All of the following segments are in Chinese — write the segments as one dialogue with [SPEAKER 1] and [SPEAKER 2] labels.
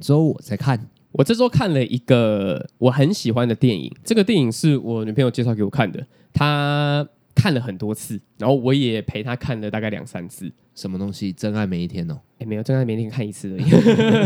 [SPEAKER 1] 周我在看，
[SPEAKER 2] 我这周看了一个我很喜欢的电影，这个电影是我女朋友介绍给我看的，她看了很多次，然后我也陪她看了大概两三次。
[SPEAKER 1] 什么东西？真爱每一天哦？
[SPEAKER 2] 哎，没有，真爱每一天看一次而已。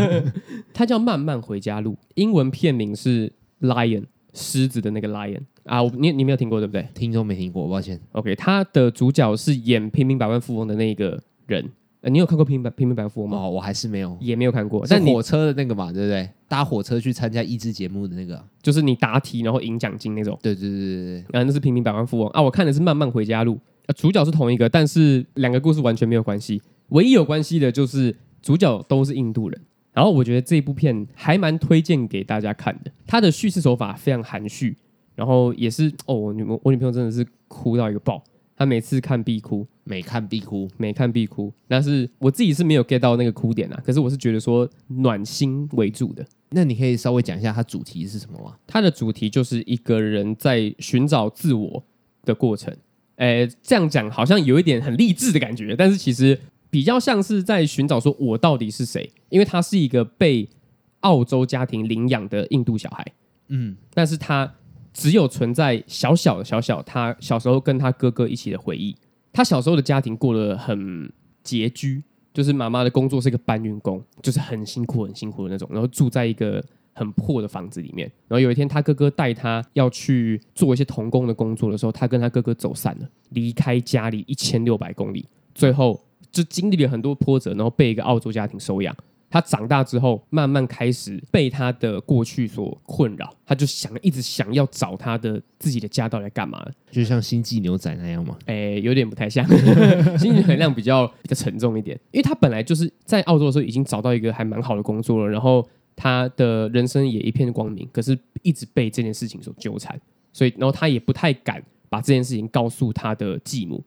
[SPEAKER 2] 它叫《慢慢回家路》，英文片名是《Lion》，狮子的那个 Lion 啊，你你没有听过对不对？
[SPEAKER 1] 听都没听过，抱歉。
[SPEAKER 2] OK，它的主角是演《平民百万富翁》的那个人。呃、你有看过平《平民平民百万富翁》吗？
[SPEAKER 1] 哦，我还是没有，
[SPEAKER 2] 也没有看过。
[SPEAKER 1] 但火车的那个嘛，对不对？搭火车去参加益智节目的那个，
[SPEAKER 2] 就是你答题然后赢奖金那种。
[SPEAKER 1] 对对对对对，
[SPEAKER 2] 啊，那是《平民百万富翁》啊。我看的是《慢慢回家路》，啊，主角是同一个，但是两个故事完全没有关系。唯一有关系的就是主角都是印度人。然后我觉得这部片还蛮推荐给大家看的，它的叙事手法非常含蓄，然后也是哦，我女我女朋友真的是哭到一个爆。他每次看必哭，
[SPEAKER 1] 每看必哭，
[SPEAKER 2] 每看必哭。但是我自己是没有 get 到那个哭点啊。可是我是觉得说暖心为主的。
[SPEAKER 1] 那你可以稍微讲一下它主题是什么吗？
[SPEAKER 2] 它的主题就是一个人在寻找自我的过程。诶，这样讲好像有一点很励志的感觉，但是其实比较像是在寻找说我到底是谁。因为他是一个被澳洲家庭领养的印度小孩，嗯，但是他。只有存在小小的小小他小时候跟他哥哥一起的回忆。他小时候的家庭过得很拮据，就是妈妈的工作是一个搬运工，就是很辛苦很辛苦的那种。然后住在一个很破的房子里面。然后有一天，他哥哥带他要去做一些童工的工作的时候，他跟他哥哥走散了，离开家里一千六百公里，最后就经历了很多波折，然后被一个澳洲家庭收养。他长大之后，慢慢开始被他的过去所困扰，他就想一直想要找他的自己的家到底在干嘛，
[SPEAKER 1] 就像星际牛仔那样吗？
[SPEAKER 2] 哎、欸，有点不太像，星际能量比较比较沉重一点，因为他本来就是在澳洲的时候已经找到一个还蛮好的工作了，然后他的人生也一片光明，可是一直被这件事情所纠缠，所以然后他也不太敢把这件事情告诉他的继母，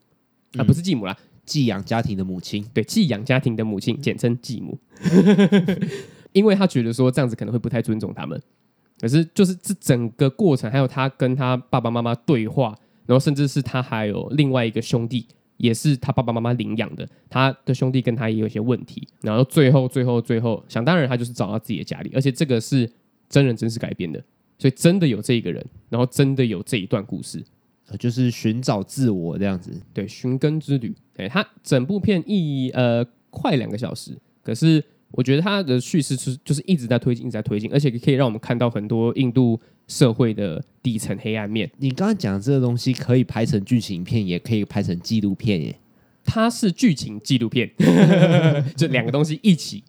[SPEAKER 2] 啊，不是继母啦。
[SPEAKER 1] 寄养家庭的母亲，
[SPEAKER 2] 对，寄养家庭的母亲，简称继母，因为他觉得说这样子可能会不太尊重他们。可是就是这整个过程，还有他跟他爸爸妈妈对话，然后甚至是他还有另外一个兄弟，也是他爸爸妈妈领养的，他的兄弟跟他也有一些问题，然后最后最后最后，想当然他就是找到自己的家里，而且这个是真人真事改编的，所以真的有这一个人，然后真的有这一段故事。
[SPEAKER 1] 就是寻找自我这样子，
[SPEAKER 2] 对，寻根之旅。哎，它整部片一呃快两个小时，可是我觉得它的叙事是就是一直在推进，一直在推进，而且可以让我们看到很多印度社会的底层黑暗面。
[SPEAKER 1] 你刚刚讲的这个东西可以拍成剧情片，也可以拍成纪录片耶。
[SPEAKER 2] 它是剧情纪录片，就两个东西一起。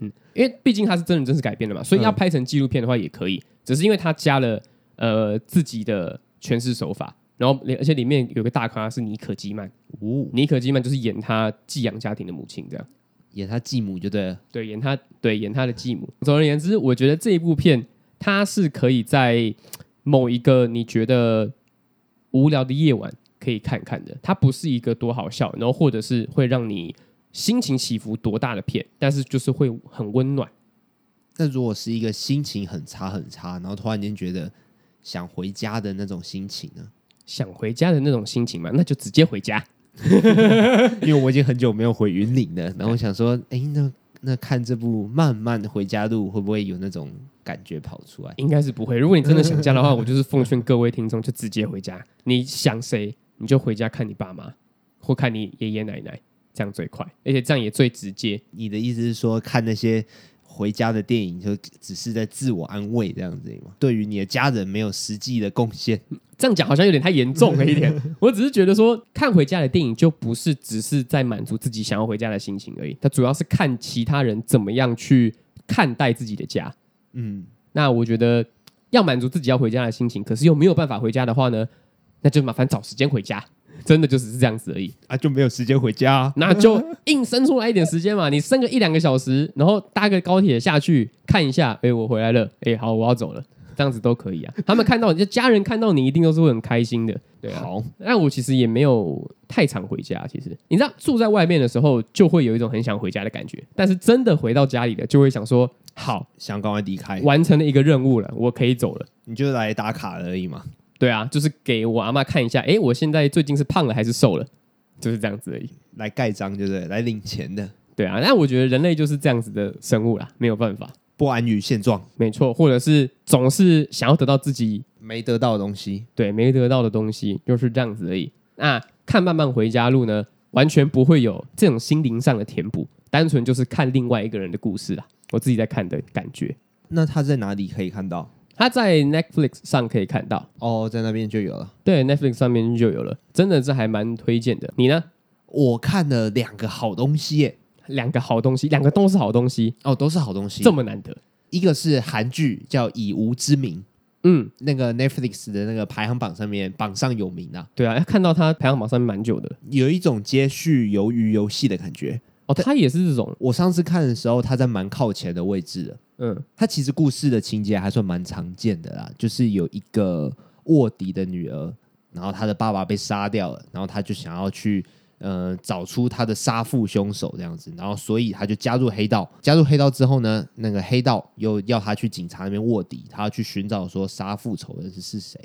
[SPEAKER 2] 嗯，因为毕竟它是真人真事改编的嘛，所以要拍成纪录片的话也可以，只是因为它加了呃自己的诠释手法。然后，而且里面有个大咖是妮可基曼，哦，妮可基曼就是演他寄养家庭的母亲，这样
[SPEAKER 1] 演他继母就对了，
[SPEAKER 2] 对，演他对演他的继母。总而言之，我觉得这一部片它是可以在某一个你觉得无聊的夜晚可以看看的，它不是一个多好笑，然后或者是会让你心情起伏多大的片，但是就是会很温暖。
[SPEAKER 1] 那如果是一个心情很差很差，然后突然间觉得想回家的那种心情呢？
[SPEAKER 2] 想回家的那种心情嘛，那就直接回家。
[SPEAKER 1] 因为我已经很久没有回云岭了，然后我想说，哎，那那看这部《慢慢回家路》会不会有那种感觉跑出来？
[SPEAKER 2] 应该是不会。如果你真的想家的话，我就是奉劝各位听众，就直接回家。你想谁，你就回家看你爸妈，或看你爷爷奶奶，这样最快，而且这样也最直接。
[SPEAKER 1] 你的意思是说，看那些？回家的电影就只是在自我安慰这样子吗？对于你的家人没有实际的贡献，
[SPEAKER 2] 这样讲好像有点太严重了一点。我只是觉得说，看回家的电影就不是只是在满足自己想要回家的心情而已，它主要是看其他人怎么样去看待自己的家。嗯，那我觉得要满足自己要回家的心情，可是又没有办法回家的话呢，那就麻烦找时间回家。真的就只是这样子而已
[SPEAKER 1] 啊，就没有时间回家啊，
[SPEAKER 2] 那就硬生出来一点时间嘛。你生个一两个小时，然后搭个高铁下去看一下，哎、欸，我回来了，哎、欸，好，我要走了，这样子都可以啊。他们看到你，就家人看到你，一定都是会很开心的。对啊，好，那我其实也没有太常回家。其实你知道，住在外面的时候，就会有一种很想回家的感觉。但是真的回到家里了，就会想说，好，
[SPEAKER 1] 想赶快离开，
[SPEAKER 2] 完成了一个任务了，我可以走了。
[SPEAKER 1] 你就来打卡而已嘛。
[SPEAKER 2] 对啊，就是给我阿妈看一下，哎，我现在最近是胖了还是瘦了，就是这样子而已。
[SPEAKER 1] 来盖章，对不对？来领钱的。
[SPEAKER 2] 对啊，那我觉得人类就是这样子的生物啦，没有办法。
[SPEAKER 1] 不安于现状，
[SPEAKER 2] 没错，或者是总是想要得到自己
[SPEAKER 1] 没得到的东西，
[SPEAKER 2] 对，没得到的东西，就是这样子而已。那看《慢慢回家路》呢，完全不会有这种心灵上的填补，单纯就是看另外一个人的故事啊。我自己在看的感觉。
[SPEAKER 1] 那他在哪里可以看到？
[SPEAKER 2] 他在 Netflix 上可以看到
[SPEAKER 1] 哦，在那边就有了。
[SPEAKER 2] 对，Netflix 上面就有了，真的是还蛮推荐的。你呢？
[SPEAKER 1] 我看了两个好东西耶，
[SPEAKER 2] 两个好东西，两个都是好东西
[SPEAKER 1] 哦，都是好东西，
[SPEAKER 2] 这么难得。
[SPEAKER 1] 一个是韩剧叫《以吾之名》，
[SPEAKER 2] 嗯，
[SPEAKER 1] 那个 Netflix 的那个排行榜上面榜上有名啊。
[SPEAKER 2] 对啊，看到它排行榜上面蛮久的，
[SPEAKER 1] 有一种接续鱿鱼游戏的感觉。
[SPEAKER 2] 哦，它也是这种。
[SPEAKER 1] 我上次看的时候，它在蛮靠前的位置的。
[SPEAKER 2] 嗯，
[SPEAKER 1] 它其实故事的情节还算蛮常见的啦，就是有一个卧底的女儿，然后她的爸爸被杀掉了，然后他就想要去呃找出他的杀父凶手这样子，然后所以他就加入黑道。加入黑道之后呢，那个黑道又要他去警察那边卧底，他要去寻找说杀父仇人是是谁，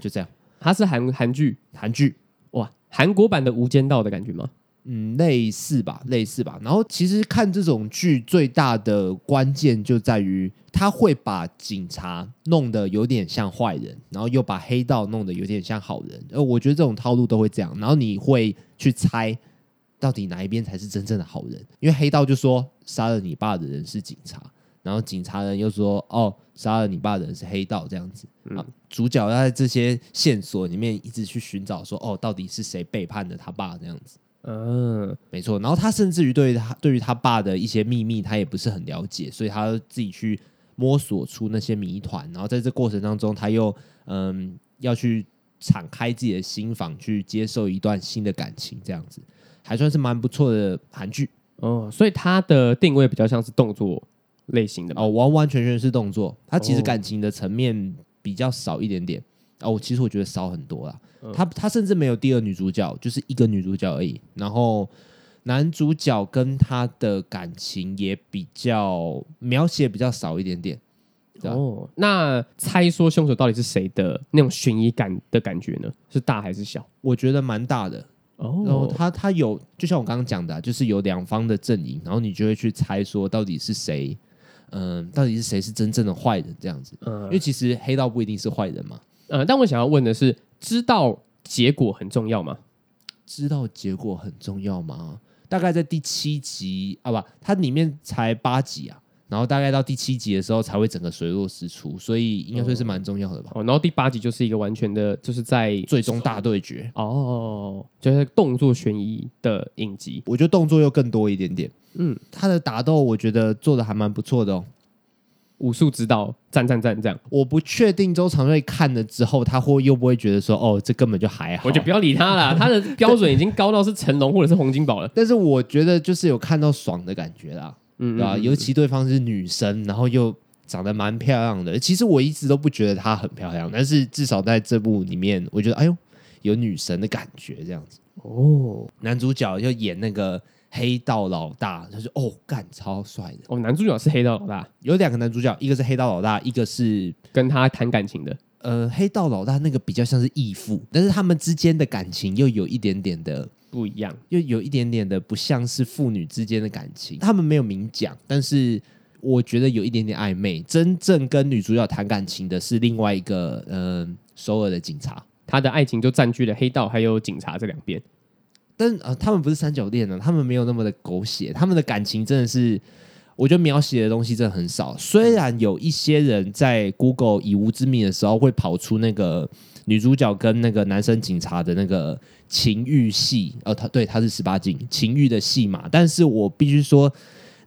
[SPEAKER 1] 就这样。
[SPEAKER 2] 他是韩韩剧，
[SPEAKER 1] 韩剧
[SPEAKER 2] 哇，韩国版的《无间道》的感觉吗？
[SPEAKER 1] 嗯，类似吧，类似吧。然后其实看这种剧最大的关键就在于，他会把警察弄得有点像坏人，然后又把黑道弄得有点像好人。呃，我觉得这种套路都会这样。然后你会去猜，到底哪一边才是真正的好人？因为黑道就说杀了你爸的人是警察，然后警察人又说哦，杀了你爸的人是黑道，这样子。啊，主角要在这些线索里面一直去寻找说，说哦，到底是谁背叛了他爸这样子。
[SPEAKER 2] 嗯，
[SPEAKER 1] 没错。然后他甚至于对他对于他爸的一些秘密，他也不是很了解，所以他自己去摸索出那些谜团。然后在这过程当中，他又嗯要去敞开自己的心房，去接受一段新的感情，这样子还算是蛮不错的韩剧
[SPEAKER 2] 哦。所以他的定位比较像是动作类型的
[SPEAKER 1] 哦，完完全全是动作。他其实感情的层面比较少一点点哦，其实我觉得少很多啦。他他甚至没有第二女主角，就是一个女主角而已。然后男主角跟他的感情也比较描写比较少一点点。
[SPEAKER 2] 哦，那猜说凶手到底是谁的那种悬疑感的感觉呢？是大还是小？
[SPEAKER 1] 我觉得蛮大的。哦，然后他他有，就像我刚刚讲的，就是有两方的阵营，然后你就会去猜说到底是谁，嗯，到底是谁是真正的坏人这样子。嗯，因为其实黑道不一定是坏人嘛。
[SPEAKER 2] 呃，但我想要问的是，知道结果很重要吗？
[SPEAKER 1] 知道结果很重要吗？大概在第七集啊，不，它里面才八集啊，然后大概到第七集的时候才会整个水落石出，所以应该算是蛮重要的吧。
[SPEAKER 2] 哦，然后第八集就是一个完全的，就是在
[SPEAKER 1] 最终大对决
[SPEAKER 2] 哦，就是动作悬疑的影集，
[SPEAKER 1] 我觉得动作又更多一点点。嗯，他的打斗我觉得做的还蛮不错的哦。
[SPEAKER 2] 武术指导，赞赞赞！这样，
[SPEAKER 1] 我不确定周长瑞看了之后，他会又不会觉得说，哦，这根本就还好。
[SPEAKER 2] 我就不要理他了，他的标准已经高到是成龙或者是洪金宝了。
[SPEAKER 1] 但是我觉得就是有看到爽的感觉啦，嗯，对吧？尤其对方是女生，然后又长得蛮漂亮的。其实我一直都不觉得她很漂亮，但是至少在这部里面，我觉得哎呦，有女神的感觉这样子。哦，男主角就演那个。黑道老大，他说：“哦，干超帅的
[SPEAKER 2] 哦。”男主角是黑道老大，
[SPEAKER 1] 有两个男主角，一个是黑道老大，一个是
[SPEAKER 2] 跟他谈感情的。
[SPEAKER 1] 呃，黑道老大那个比较像是义父，但是他们之间的感情又有一点点的
[SPEAKER 2] 不一样，
[SPEAKER 1] 又有一点点的不像是父女之间的感情。他们没有明讲，但是我觉得有一点点暧昧。真正跟女主角谈感情的是另外一个，嗯、呃，首尔的警察，
[SPEAKER 2] 他的爱情就占据了黑道还有警察这两边。
[SPEAKER 1] 但呃，他们不是三角恋呢，他们没有那么的狗血，他们的感情真的是，我觉得描写的东西真的很少。虽然有一些人在 Google 以无之名的时候会跑出那个女主角跟那个男生警察的那个情欲戏，哦，他对他是十八禁情欲的戏码，但是我必须说，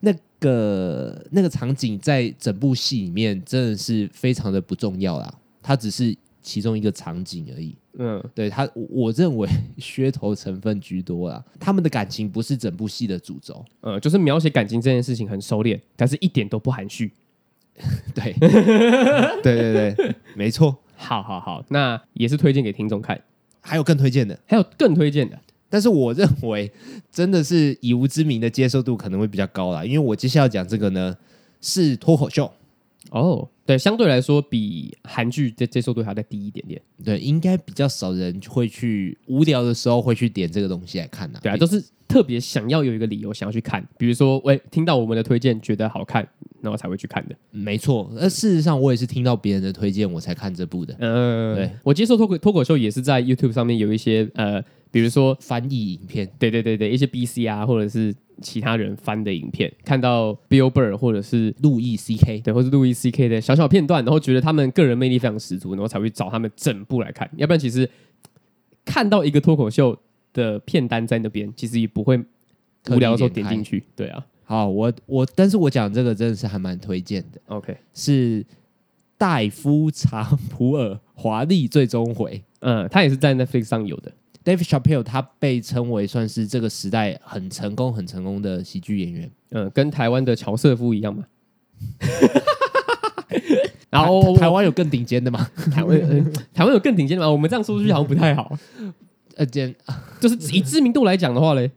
[SPEAKER 1] 那个那个场景在整部戏里面真的是非常的不重要啦，它只是其中一个场景而已。嗯，对他，我认为 噱头成分居多啦。他们的感情不是整部戏的主轴，
[SPEAKER 2] 呃，就是描写感情这件事情很收敛，但是一点都不含蓄。
[SPEAKER 1] 对，对对对，没错。
[SPEAKER 2] 好好好，那也是推荐给听众看。
[SPEAKER 1] 还有更推荐的，
[SPEAKER 2] 还有更推荐的，
[SPEAKER 1] 但是我认为真的是以无知名的接受度可能会比较高啦，因为我接下来要讲这个呢是脱口秀。
[SPEAKER 2] 哦，对，相对来说比韩剧的接受度还要再低一点点。
[SPEAKER 1] 对，应该比较少人会去无聊的时候会去点这个东西来看呐、啊。
[SPEAKER 2] 对啊，都是特别想要有一个理由想要去看，比如说，喂，听到我们的推荐觉得好看，然后才会去看的。
[SPEAKER 1] 没错，而事实上我也是听到别人的推荐我才看这部的。
[SPEAKER 2] 嗯、呃，对，我接受脱口脱口秀也是在 YouTube 上面有一些呃，比如说
[SPEAKER 1] 翻译影片，
[SPEAKER 2] 对对对对，一些 BC 啊，或者是。其他人翻的影片，看到 Bill Burr 或者是
[SPEAKER 1] 路易 C K，
[SPEAKER 2] 对，或是路易 C K 的小小片段，然后觉得他们个人魅力非常十足，然后才会找他们整部来看。要不然，其实看到一个脱口秀的片单在那边，其实也不会无聊的时候点进去。对啊，
[SPEAKER 1] 好，我我，但是我讲这个真的是还蛮推荐的。
[SPEAKER 2] OK，
[SPEAKER 1] 是戴夫查普尔华丽最终回，
[SPEAKER 2] 嗯，他也是在 Netflix 上有的。
[SPEAKER 1] Dave Chappelle 他被称为算是这个时代很成功、很成功的喜剧演员，
[SPEAKER 2] 嗯，跟台湾的乔瑟夫一样嘛。然
[SPEAKER 1] 后台湾有更顶尖的吗？
[SPEAKER 2] 台湾、呃、台湾有更顶尖的吗？我们这样说出去好像不太好。
[SPEAKER 1] 呃，尖
[SPEAKER 2] 就是以知名度来讲的话嘞，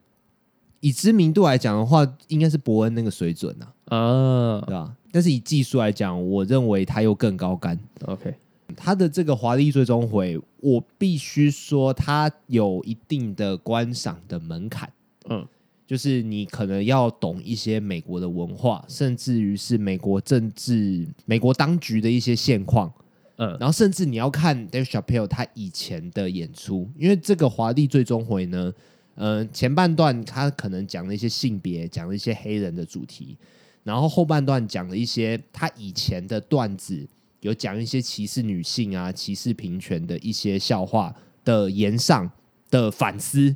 [SPEAKER 1] 以知名度来讲的话，应该是伯恩那个水准啊，
[SPEAKER 2] 啊，
[SPEAKER 1] 对吧？但是以技术来讲，我认为他又更高干。
[SPEAKER 2] OK。
[SPEAKER 1] 他的这个华丽最终回，我必须说，他有一定的观赏的门槛。嗯，就是你可能要懂一些美国的文化，甚至于是美国政治、美国当局的一些现况。嗯，然后甚至你要看 Dave Chappelle 他以前的演出，因为这个华丽最终回呢，呃，前半段他可能讲了一些性别，讲了一些黑人的主题，然后后半段讲了一些他以前的段子。有讲一些歧视女性啊、歧视平权的一些笑话的言上的反思，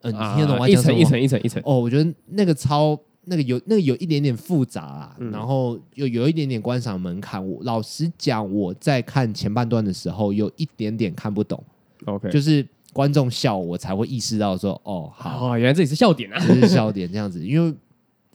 [SPEAKER 1] 嗯、呃，你听得懂吗？
[SPEAKER 2] 一层一层一层一层。
[SPEAKER 1] 哦，我觉得那个超那个有那个有一点点复杂啊，嗯、然后又有一点点观赏门槛。我老实讲，我在看前半段的时候有一点点看不懂。
[SPEAKER 2] OK，
[SPEAKER 1] 就是观众笑，我才会意识到说，哦，好，
[SPEAKER 2] 哦，原来这里是笑点啊，
[SPEAKER 1] 这是笑点这样子。因为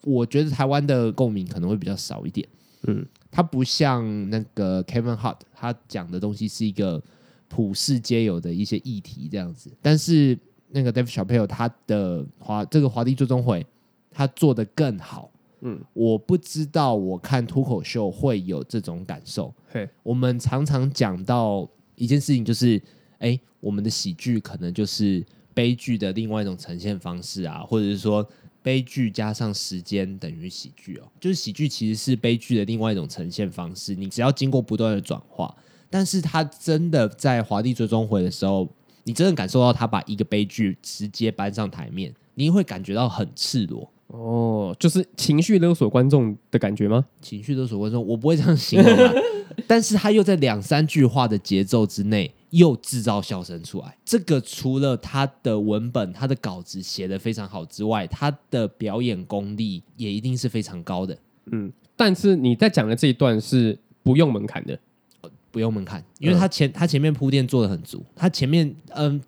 [SPEAKER 1] 我觉得台湾的共鸣可能会比较少一点。嗯。他不像那个 Kevin Hart，他讲的东西是一个普世皆有的一些议题这样子。但是那个 Dave Chappelle 他的华这个华丽最终回，他做的更好。嗯，我不知道我看脱口秀会有这种感受。
[SPEAKER 2] 嘿，
[SPEAKER 1] 我们常常讲到一件事情，就是哎，我们的喜剧可能就是悲剧的另外一种呈现方式啊，或者是说。悲剧加上时间等于喜剧哦，就是喜剧其实是悲剧的另外一种呈现方式。你只要经过不断的转化，但是他真的在华丽最终回的时候，你真的感受到他把一个悲剧直接搬上台面，你会感觉到很赤裸
[SPEAKER 2] 哦，就是情绪勒索观众的感觉吗？
[SPEAKER 1] 情绪勒索观众，我不会这样形容啊，但是他又在两三句话的节奏之内。又制造笑声出来，这个除了他的文本、他的稿子写的非常好之外，他的表演功力也一定是非常高的。
[SPEAKER 2] 嗯，但是你在讲的这一段是不用门槛的，
[SPEAKER 1] 不用门槛，因为他前、嗯、他前面铺垫做的很足，他前面嗯，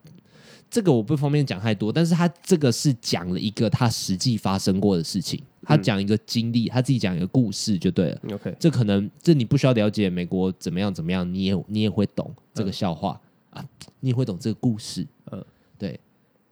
[SPEAKER 1] 这个我不方便讲太多，但是他这个是讲了一个他实际发生过的事情。他讲一个经历，他自己讲一个故事就对了。
[SPEAKER 2] OK，
[SPEAKER 1] 这可能这你不需要了解美国怎么样怎么样，你也你也会懂这个笑话、嗯、啊，你也会懂这个故事。嗯，对。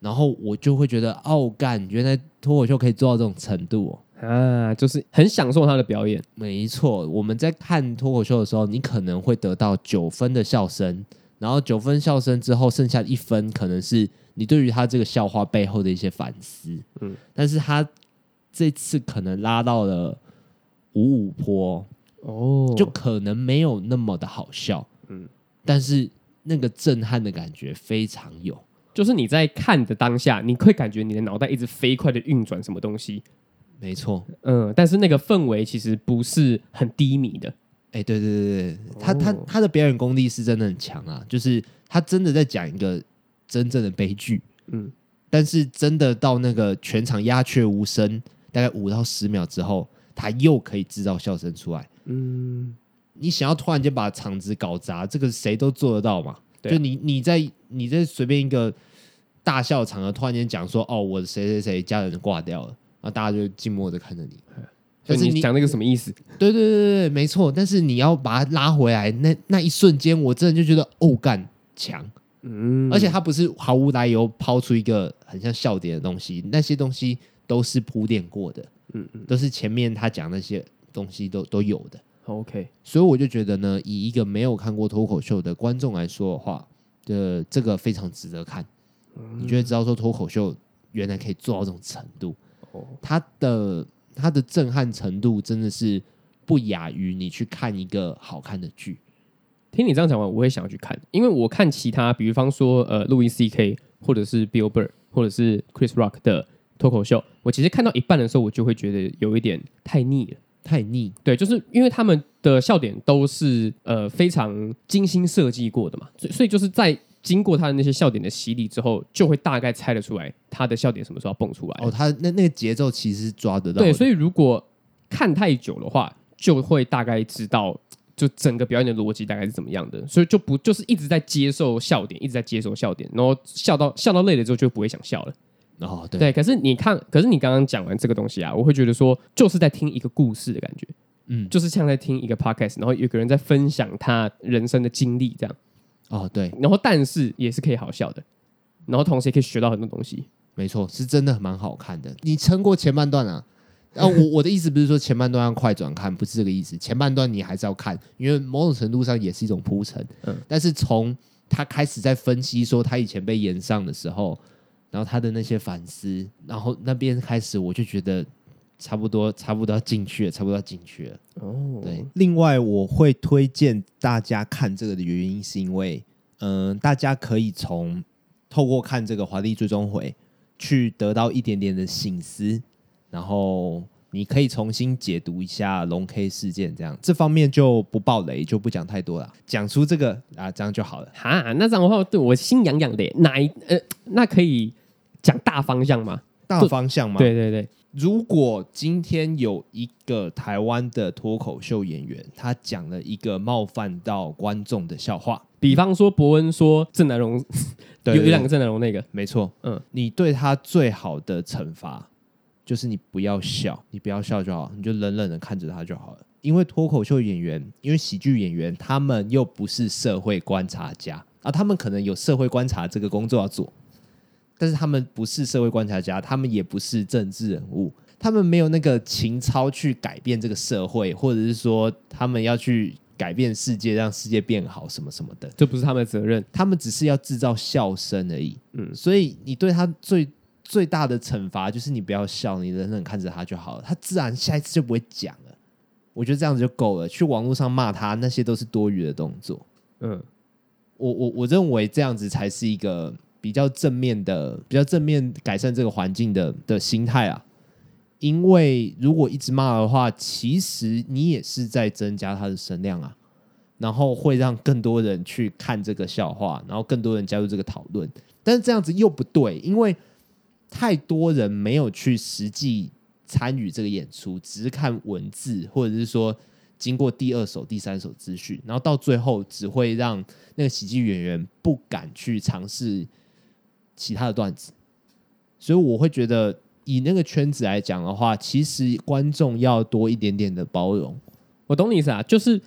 [SPEAKER 1] 然后我就会觉得，哦干，原来脱口秀可以做到这种程度哦，
[SPEAKER 2] 啊，就是很享受他的表演。
[SPEAKER 1] 没错，我们在看脱口秀的时候，你可能会得到九分的笑声，然后九分笑声之后，剩下一分可能是你对于他这个笑话背后的一些反思。嗯，但是他。这次可能拉到了五五坡哦，就可能没有那么的好笑，嗯，但是那个震撼的感觉非常有，
[SPEAKER 2] 就是你在看的当下，你会感觉你的脑袋一直飞快的运转什么东西，
[SPEAKER 1] 没错，
[SPEAKER 2] 嗯，但是那个氛围其实不是很低迷的，
[SPEAKER 1] 哎，对对对对，他他他的表演功力是真的很强啊，就是他真的在讲一个真正的悲剧，嗯，但是真的到那个全场鸦雀无声。大概五到十秒之后，他又可以制造笑声出来。嗯，你想要突然间把场子搞砸，这个谁都做得到嘛？就你你在你在随便一个大笑场合，突然间讲说：“哦，我的谁谁谁家人挂掉了。”然后大家就静默的看着你。
[SPEAKER 2] 但是你讲那个什么意思？
[SPEAKER 1] 对对对对，没错。但是你要把它拉回来，那那一瞬间，我真的就觉得哦干强。嗯，而且他不是毫无来由抛出一个很像笑点的东西，那些东西。都是铺垫过的，嗯嗯，都是前面他讲那些东西都都有的
[SPEAKER 2] OK，
[SPEAKER 1] 所以我就觉得呢，以一个没有看过脱口秀的观众来说的话，的这个非常值得看。嗯、你就会知道说脱口秀原来可以做到这种程度，哦，它的它的震撼程度真的是不亚于你去看一个好看的剧。
[SPEAKER 2] 听你这样讲完，我也想要去看，因为我看其他，比方说呃，路易 C.K. 或者是 Bill Burr 或者是 Chris Rock 的脱口秀，我其实看到一半的时候，我就会觉得有一点太腻了，
[SPEAKER 1] 太腻。
[SPEAKER 2] 对，就是因为他们的笑点都是呃非常精心设计过的嘛，所以所以就是在经过他的那些笑点的洗礼之后，就会大概猜得出来他的笑点什么时候要蹦出来。
[SPEAKER 1] 哦，他那那个节奏其实是抓得到。
[SPEAKER 2] 对，所以如果看太久的话，就会大概知道。就整个表演的逻辑大概是怎么样的，所以就不就是一直在接受笑点，一直在接受笑点，然后笑到笑到累了之后就不会想笑了。
[SPEAKER 1] 哦，对，
[SPEAKER 2] 对。可是你看，可是你刚刚讲完这个东西啊，我会觉得说，就是在听一个故事的感觉，嗯，就是像在听一个 podcast，然后有个人在分享他人生的经历这样。
[SPEAKER 1] 哦，对。
[SPEAKER 2] 然后但是也是可以好笑的，然后同时也可以学到很多东西。
[SPEAKER 1] 没错，是真的蛮好看的。你撑过前半段啊？啊，我 我的意思不是说前半段要快转看，不是这个意思。前半段你还是要看，因为某种程度上也是一种铺陈。嗯，但是从他开始在分析说他以前被演上的时候，然后他的那些反思，然后那边开始我就觉得差不多，差不多要进去了，差不多要进去了。哦，对。另外，我会推荐大家看这个的原因，是因为嗯、呃，大家可以从透过看这个华丽最终回去得到一点点的醒思。然后你可以重新解读一下龙 K 事件，这样这方面就不爆雷，就不讲太多了。讲出这个啊，这样就好了。
[SPEAKER 2] 哈，那这样的话，对我心痒痒的。哪一呃，那可以讲大方向吗？
[SPEAKER 1] 大方向吗？
[SPEAKER 2] 对对对。
[SPEAKER 1] 如果今天有一个台湾的脱口秀演员，他讲了一个冒犯到观众的笑话，
[SPEAKER 2] 比方说伯恩说郑南榕，有有两个郑南榕那个，
[SPEAKER 1] 没错。嗯，你对他最好的惩罚。就是你不要笑，你不要笑就好，你就冷冷的看着他就好了。因为脱口秀演员，因为喜剧演员，他们又不是社会观察家啊，他们可能有社会观察这个工作要做，但是他们不是社会观察家，他们也不是政治人物，他们没有那个情操去改变这个社会，或者是说他们要去改变世界，让世界变好什么什么的，
[SPEAKER 2] 这不是他们的责任，
[SPEAKER 1] 他们只是要制造笑声而已。嗯，所以你对他最。最大的惩罚就是你不要笑，你冷冷看着他就好了，他自然下一次就不会讲了。我觉得这样子就够了。去网络上骂他，那些都是多余的动作。嗯，我我我认为这样子才是一个比较正面的、比较正面改善这个环境的的心态啊。因为如果一直骂的话，其实你也是在增加他的声量啊，然后会让更多人去看这个笑话，然后更多人加入这个讨论。但是这样子又不对，因为。太多人没有去实际参与这个演出，只是看文字，或者是说经过第二手、第三手资讯，然后到最后只会让那个喜剧演员不敢去尝试其他的段子。所以我会觉得，以那个圈子来讲的话，其实观众要多一点点的包容。
[SPEAKER 2] 我懂你意思啊，就是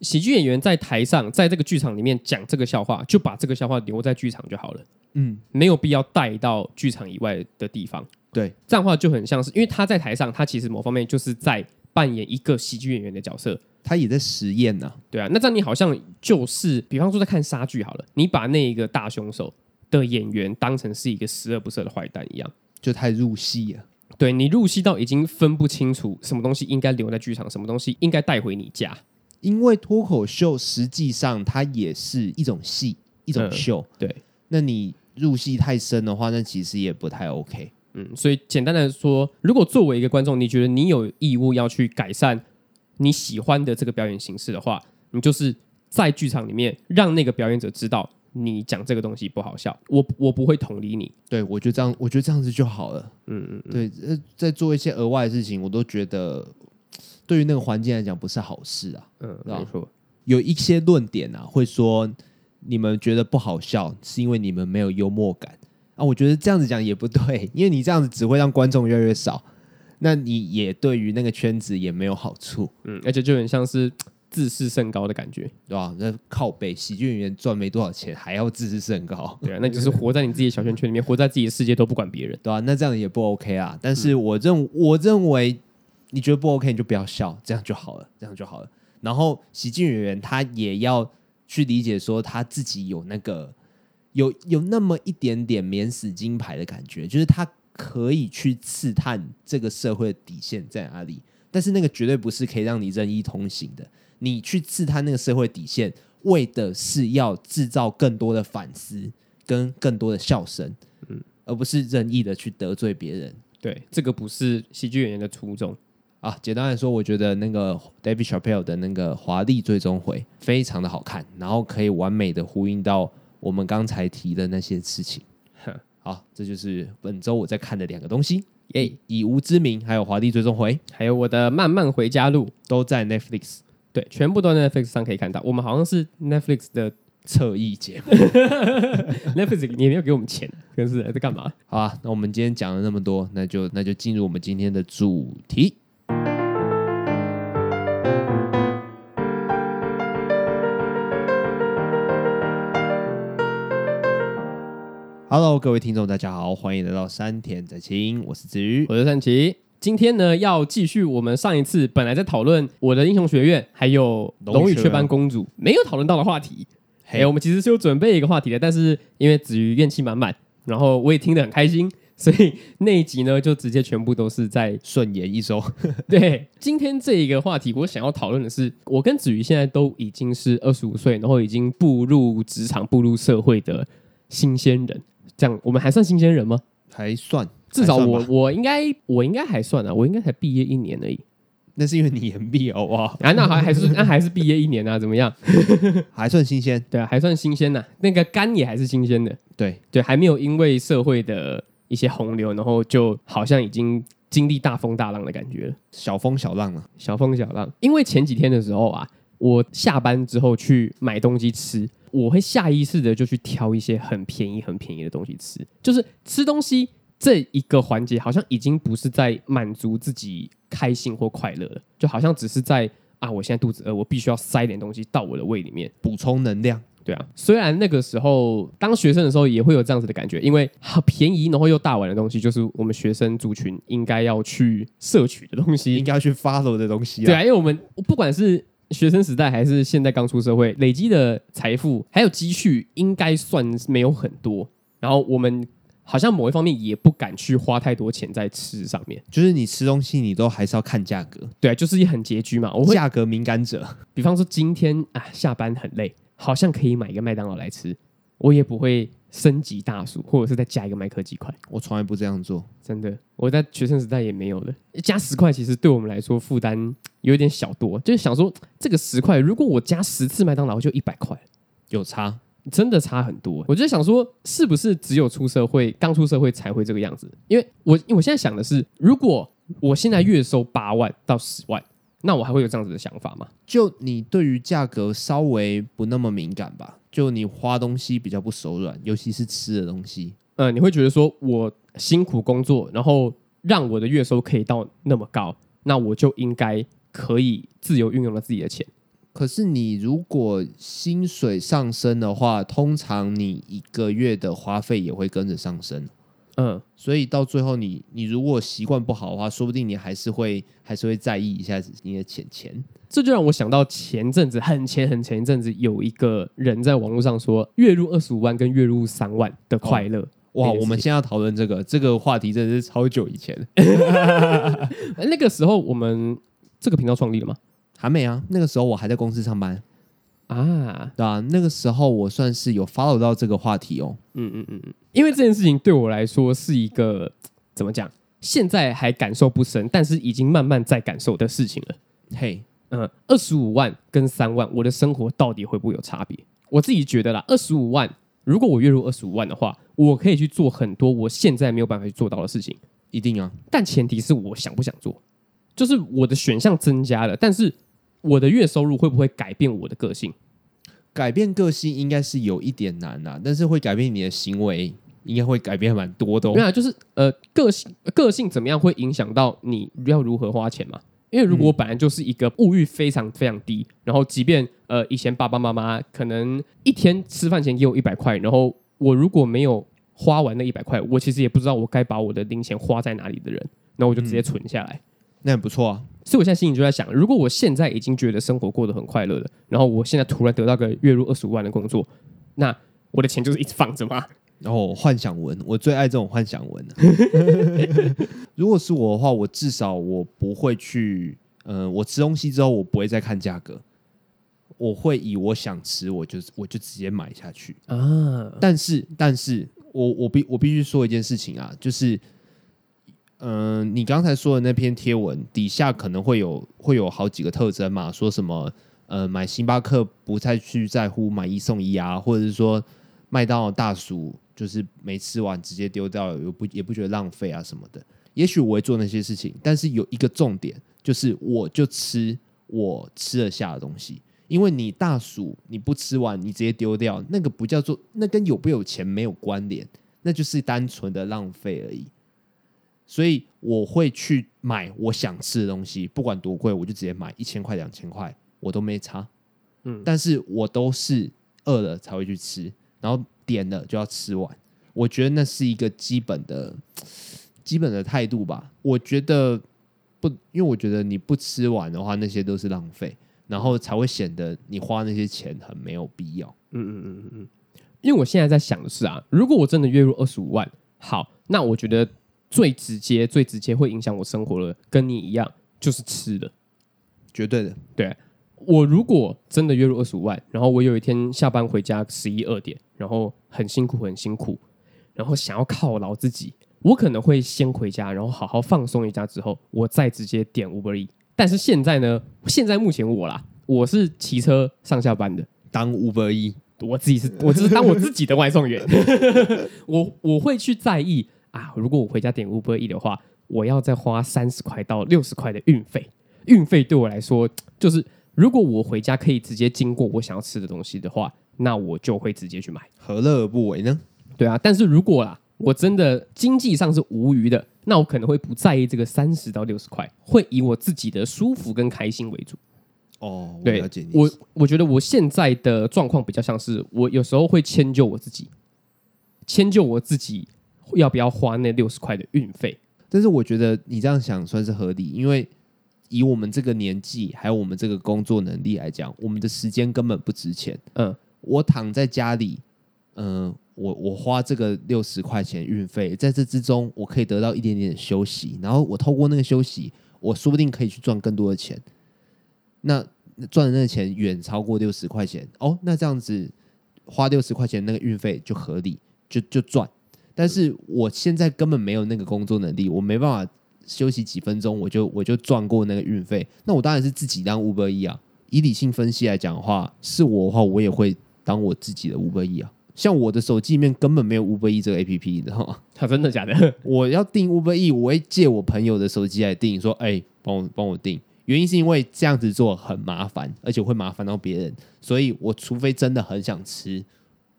[SPEAKER 2] 喜剧演员在台上，在这个剧场里面讲这个笑话，就把这个笑话留在剧场就好了。嗯，没有必要带到剧场以外的地方。
[SPEAKER 1] 对，
[SPEAKER 2] 这样的话就很像是，因为他在台上，他其实某方面就是在扮演一个喜剧演员的角色，
[SPEAKER 1] 他也在实验呢、啊。
[SPEAKER 2] 对啊，那这样你好像就是，比方说在看杀剧好了，你把那一个大凶手的演员当成是一个十恶不赦的坏蛋一样，
[SPEAKER 1] 就太入戏了。
[SPEAKER 2] 对，你入戏到已经分不清楚什么东西应该留在剧场，什么东西应该带回你家。
[SPEAKER 1] 因为脱口秀实际上它也是一种戏，一种秀。
[SPEAKER 2] 嗯、对，
[SPEAKER 1] 那你。入戏太深的话，那其实也不太 OK。
[SPEAKER 2] 嗯，所以简单的说，如果作为一个观众，你觉得你有义务要去改善你喜欢的这个表演形式的话，你就是在剧场里面让那个表演者知道你讲这个东西不好笑，我我不会同理你。
[SPEAKER 1] 对，我觉得这样，我觉得这样子就好了。嗯嗯，对，呃，在做一些额外的事情，我都觉得对于那个环境来讲不是好事啊。嗯，没错，有一些论点啊，会说。你们觉得不好笑，是因为你们没有幽默感啊？我觉得这样子讲也不对，因为你这样子只会让观众越来越少，那你也对于那个圈子也没有好处。
[SPEAKER 2] 嗯，而且就很像是自视甚高的感觉，
[SPEAKER 1] 对吧？那靠背喜剧演员赚没多少钱，还要自视甚高，
[SPEAKER 2] 对啊，那就是活在你自己的小圈圈里面，活在自己的世界都不管别人，
[SPEAKER 1] 对吧？那这样也不 OK 啊。但是我认我认为你觉得不 OK，你就不要笑，这样就好了，这样就好了。然后喜剧演员他也要去理解说他自己有那个有有那么一点点免死金牌的感觉，就是他可以去刺探这个社会的底线在哪里，但是那个绝对不是可以让你任意通行的。你去刺探那个社会底线，为的是要制造更多的反思跟更多的笑声，嗯，而不是任意的去得罪别人。
[SPEAKER 2] 对，这个不是喜剧演员的初衷。
[SPEAKER 1] 啊，简单来说，我觉得那个 David Chappelle 的那个华丽最终回非常的好看，然后可以完美的呼应到我们刚才提的那些事情。好，这就是本周我在看的两个东西，耶，以无之名，还有华丽最终回，
[SPEAKER 2] 还有我的慢慢回家路，
[SPEAKER 1] 都在 Netflix，
[SPEAKER 2] 对，全部都在 Netflix 上可以看到。我们好像是 Netflix 的
[SPEAKER 1] 侧翼节目，
[SPEAKER 2] Netflix 你也没有给我们钱，可是在干嘛？
[SPEAKER 1] 好啊，那我们今天讲了那么多，那就那就进入我们今天的主题。Hello，各位听众，大家好，欢迎来到山田在清，我是子瑜，
[SPEAKER 2] 我是善奇。今天呢，要继续我们上一次本来在讨论我的英雄学院，还有龙与雀斑公主没有讨论到的话题。哎、我们其实是有准备一个话题的，但是因为子瑜怨气满满，然后我也听得很开心，所以那一集呢，就直接全部都是在
[SPEAKER 1] 顺延一周。
[SPEAKER 2] 对，今天这一个话题，我想要讨论的是，我跟子瑜现在都已经是二十五岁，然后已经步入职场、步入社会的新鲜人。这样我们还算新鲜人吗？
[SPEAKER 1] 还算，
[SPEAKER 2] 至少我我应该我应该还算啊，我应该才毕业一年而已。
[SPEAKER 1] 那是因为你延毕好不好？
[SPEAKER 2] 啊，那还还是那还是毕业一年啊？怎么样？
[SPEAKER 1] 还算新鲜，
[SPEAKER 2] 对啊，还算新鲜呐、啊。那个肝也还是新鲜的，
[SPEAKER 1] 对
[SPEAKER 2] 对，还没有因为社会的一些洪流，然后就好像已经经历大风大浪的感觉了。
[SPEAKER 1] 小风小浪啊，
[SPEAKER 2] 小风小浪。因为前几天的时候啊，我下班之后去买东西吃。我会下意识的就去挑一些很便宜、很便宜的东西吃，就是吃东西这一个环节，好像已经不是在满足自己开心或快乐了，就好像只是在啊，我现在肚子饿，我必须要塞点东西到我的胃里面
[SPEAKER 1] 补充能量。
[SPEAKER 2] 对啊，虽然那个时候当学生的时候也会有这样子的感觉，因为好便宜然后又大碗的东西，就是我们学生族群应该要去摄取的东西，
[SPEAKER 1] 应该要去 follow 的东西。
[SPEAKER 2] 对啊，因为我们不管是学生时代还是现在刚出社会，累积的财富还有积蓄应该算没有很多。然后我们好像某一方面也不敢去花太多钱在吃上面，
[SPEAKER 1] 就是你吃东西你都还是要看价格。
[SPEAKER 2] 对啊，就是很拮据嘛。我会
[SPEAKER 1] 价格敏感者，
[SPEAKER 2] 比方说今天啊下班很累，好像可以买一个麦当劳来吃，我也不会。升级大薯，或者是再加一个麦克鸡块，
[SPEAKER 1] 我从来不这样做，
[SPEAKER 2] 真的。我在学生时代也没有的，加十块其实对我们来说负担有点小多，就是想说这个十块，如果我加十次麦当劳就一百块，
[SPEAKER 1] 有差，
[SPEAKER 2] 真的差很多。我就想说，是不是只有出社会，刚出社会才会这个样子？因为我，我现在想的是，如果我现在月收八万到十万。那我还会有这样子的想法吗？
[SPEAKER 1] 就你对于价格稍微不那么敏感吧？就你花东西比较不手软，尤其是吃的东西。
[SPEAKER 2] 呃，你会觉得说我辛苦工作，然后让我的月收可以到那么高，那我就应该可以自由运用了自己的钱。
[SPEAKER 1] 可是你如果薪水上升的话，通常你一个月的花费也会跟着上升。
[SPEAKER 2] 嗯，
[SPEAKER 1] 所以到最后你，你你如果习惯不好的话，说不定你还是会还是会在意一下子你的钱钱。
[SPEAKER 2] 这就让我想到前阵子很前很前一阵子，有一个人在网络上说，月入二十五万跟月入三万的快乐。哦。
[SPEAKER 1] 哇，我们现在要讨论这个这个话题，真的是超久以前。
[SPEAKER 2] 那个时候我们这个频道创立了吗？
[SPEAKER 1] 还没啊，那个时候我还在公司上班。
[SPEAKER 2] 啊，
[SPEAKER 1] 对啊，那个时候我算是有 follow 到这个话题哦。
[SPEAKER 2] 嗯嗯嗯嗯，因为这件事情对我来说是一个怎么讲？现在还感受不深，但是已经慢慢在感受的事情了。
[SPEAKER 1] 嘿，
[SPEAKER 2] 嗯，二十五万跟三万，我的生活到底会不会有差别？我自己觉得啦，二十五万，如果我月入二十五万的话，我可以去做很多我现在没有办法去做到的事情。
[SPEAKER 1] 一定啊，
[SPEAKER 2] 但前提是我想不想做，就是我的选项增加了，但是。我的月收入会不会改变我的个性？
[SPEAKER 1] 改变个性应该是有一点难呐、啊，但是会改变你的行为，应该会改变蛮多的、哦。
[SPEAKER 2] 没有，就是呃，个性个性怎么样会影响到你要如何花钱嘛？因为如果我本来就是一个物欲非常非常低，然后即便呃以前爸爸妈妈可能一天吃饭钱给我一百块，然后我如果没有花完那一百块，我其实也不知道我该把我的零钱花在哪里的人，那我就直接存下来。
[SPEAKER 1] 那很不错啊。
[SPEAKER 2] 所以我现在心里就在想，如果我现在已经觉得生活过得很快乐了，然后我现在突然得到个月入二十五万的工作，那我的钱就是一直放着吗？
[SPEAKER 1] 然后幻想文，我最爱这种幻想文了。如果是我的话，我至少我不会去，嗯、呃，我吃东西之后，我不会再看价格，我会以我想吃，我就我就直接买下去啊。但是，但是我我必我必须说一件事情啊，就是，嗯、你刚才说的那篇贴文底下可能会有会有好几个特征嘛，说什么，呃，买星巴克不再去在乎买一送一啊，或者是说麦当劳大薯。就是没吃完直接丢掉，又不也不觉得浪费啊什么的。也许我会做那些事情，但是有一个重点，就是我就吃我吃得下的东西。因为你大薯你不吃完，你直接丢掉，那个不叫做，那跟有不有钱没有关联，那就是单纯的浪费而已。所以我会去买我想吃的东西，不管多贵，我就直接买一千块、两千块，我都没差。嗯，但是我都是饿了才会去吃，然后。点了就要吃完，我觉得那是一个基本的、基本的态度吧。我觉得不，因为我觉得你不吃完的话，那些都是浪费，然后才会显得你花那些钱很没有必要。
[SPEAKER 2] 嗯嗯嗯嗯嗯。因为我现在在想的是啊，如果我真的月入二十五万，好，那我觉得最直接、最直接会影响我生活的，跟你一样，就是吃的，
[SPEAKER 1] 绝对的，
[SPEAKER 2] 对。我如果真的月入二十五万，然后我有一天下班回家十一二点，然后很辛苦很辛苦，然后想要犒劳自己，我可能会先回家，然后好好放松一下之后，我再直接点 Uber E。但是现在呢，现在目前我啦，我是骑车上下班的，
[SPEAKER 1] 当 Uber E，
[SPEAKER 2] 我自己是，我只是当我自己的外送员。我我会去在意啊，如果我回家点 Uber E 的话，我要再花三十块到六十块的运费，运费对我来说就是。如果我回家可以直接经过我想要吃的东西的话，那我就会直接去买，
[SPEAKER 1] 何乐而不为呢？
[SPEAKER 2] 对啊，但是如果啦，我真的经济上是无余的，那我可能会不在意这个三十到六十块，会以我自己的舒服跟开心为主。
[SPEAKER 1] 哦，
[SPEAKER 2] 对，我我觉得我现在的状况比较像是，我有时候会迁就我自己，迁就我自己要不要花那六十块的运费。
[SPEAKER 1] 但是我觉得你这样想算是合理，因为。以我们这个年纪，还有我们这个工作能力来讲，我们的时间根本不值钱。嗯，我躺在家里，嗯，我我花这个六十块钱运费，在这之中，我可以得到一点点的休息，然后我透过那个休息，我说不定可以去赚更多的钱。那赚的那个钱远超过六十块钱哦，那这样子花六十块钱那个运费就合理，就就赚。但是我现在根本没有那个工作能力，我没办法。休息几分钟，我就我就赚过那个运费。那我当然是自己当 Uber E 啊。以理性分析来讲的话，是我的话，我也会当我自己的 Uber E 啊。像我的手机里面根本没有 Uber E 这个 APP，你知道吗？
[SPEAKER 2] 他 真的假的？
[SPEAKER 1] 我要订 Uber E，我会借我朋友的手机来订，说：“哎、欸，帮我帮我订。”原因是因为这样子做很麻烦，而且会麻烦到别人，所以我除非真的很想吃，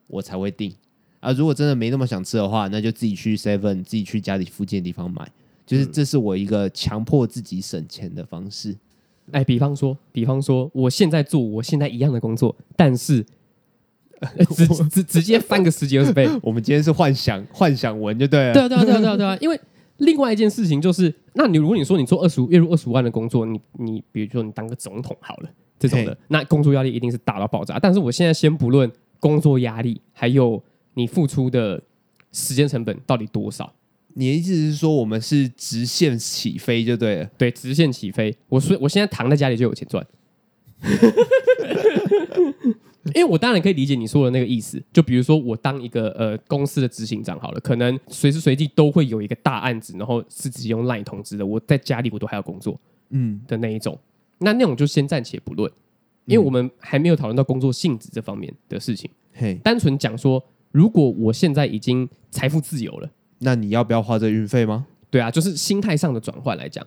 [SPEAKER 1] 我才会订。啊，如果真的没那么想吃的话，那就自己去 Seven，自己去家里附近的地方买。就是这是我一个强迫自己省钱的方式。
[SPEAKER 2] 哎，比方说，比方说，我现在做我现在一样的工作，但是直直直接翻个十几二十倍。
[SPEAKER 1] 我们今天是幻想幻想文就对了。
[SPEAKER 2] 对啊，对啊，对啊，对啊，对啊。因为另外一件事情就是，那你如果你说你做二十五月入二十五万的工作，你你比如说你当个总统好了这种的，那工作压力一定是大到爆炸。但是我现在先不论工作压力，还有你付出的时间成本到底多少。
[SPEAKER 1] 你的意思是说，我们是直线起飞就对了？
[SPEAKER 2] 对，直线起飞。我说，我现在躺在家里就有钱赚。因为我当然可以理解你说的那个意思。就比如说，我当一个呃公司的执行长好了，可能随时随地都会有一个大案子，然后是直接用 LINE 通知的。我在家里我都还要工作，嗯的那一种。那那种就先暂且不论，因为我们还没有讨论到工作性质这方面的事情。嘿，单纯讲说，如果我现在已经财富自由了。
[SPEAKER 1] 那你要不要花这运费吗？
[SPEAKER 2] 对啊，就是心态上的转换来讲，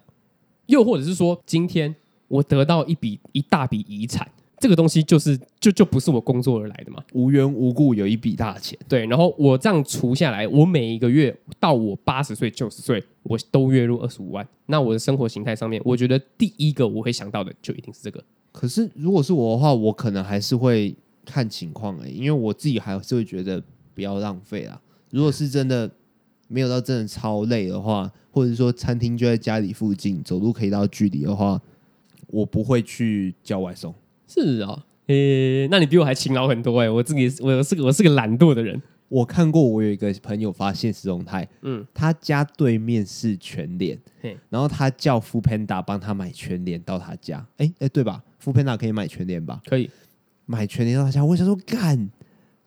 [SPEAKER 2] 又或者是说，今天我得到一笔一大笔遗产，这个东西就是就就不是我工作而来的嘛，
[SPEAKER 1] 无缘无故有一笔大钱，
[SPEAKER 2] 对，然后我这样除下来，我每一个月到我八十岁九十岁，我都月入二十五万，那我的生活形态上面，我觉得第一个我会想到的就一定是这个。
[SPEAKER 1] 可是如果是我的话，我可能还是会看情况哎、欸，因为我自己还是会觉得不要浪费啊。如果是真的。没有到真的超累的话，或者说餐厅就在家里附近，走路可以到距离的话，我不会去叫外送。
[SPEAKER 2] 是啊、哦，诶、欸，那你比我还勤劳很多哎、欸！我自己我是个我是个懒惰的人。
[SPEAKER 1] 我看过，我有一个朋友发现实动态，嗯，他家对面是全联，然后他叫 Foodpanda 帮他买全联到他家，哎、欸、哎、欸，对吧？Foodpanda 可以买全联吧？
[SPEAKER 2] 可以
[SPEAKER 1] 买全联到他家。我想说，干，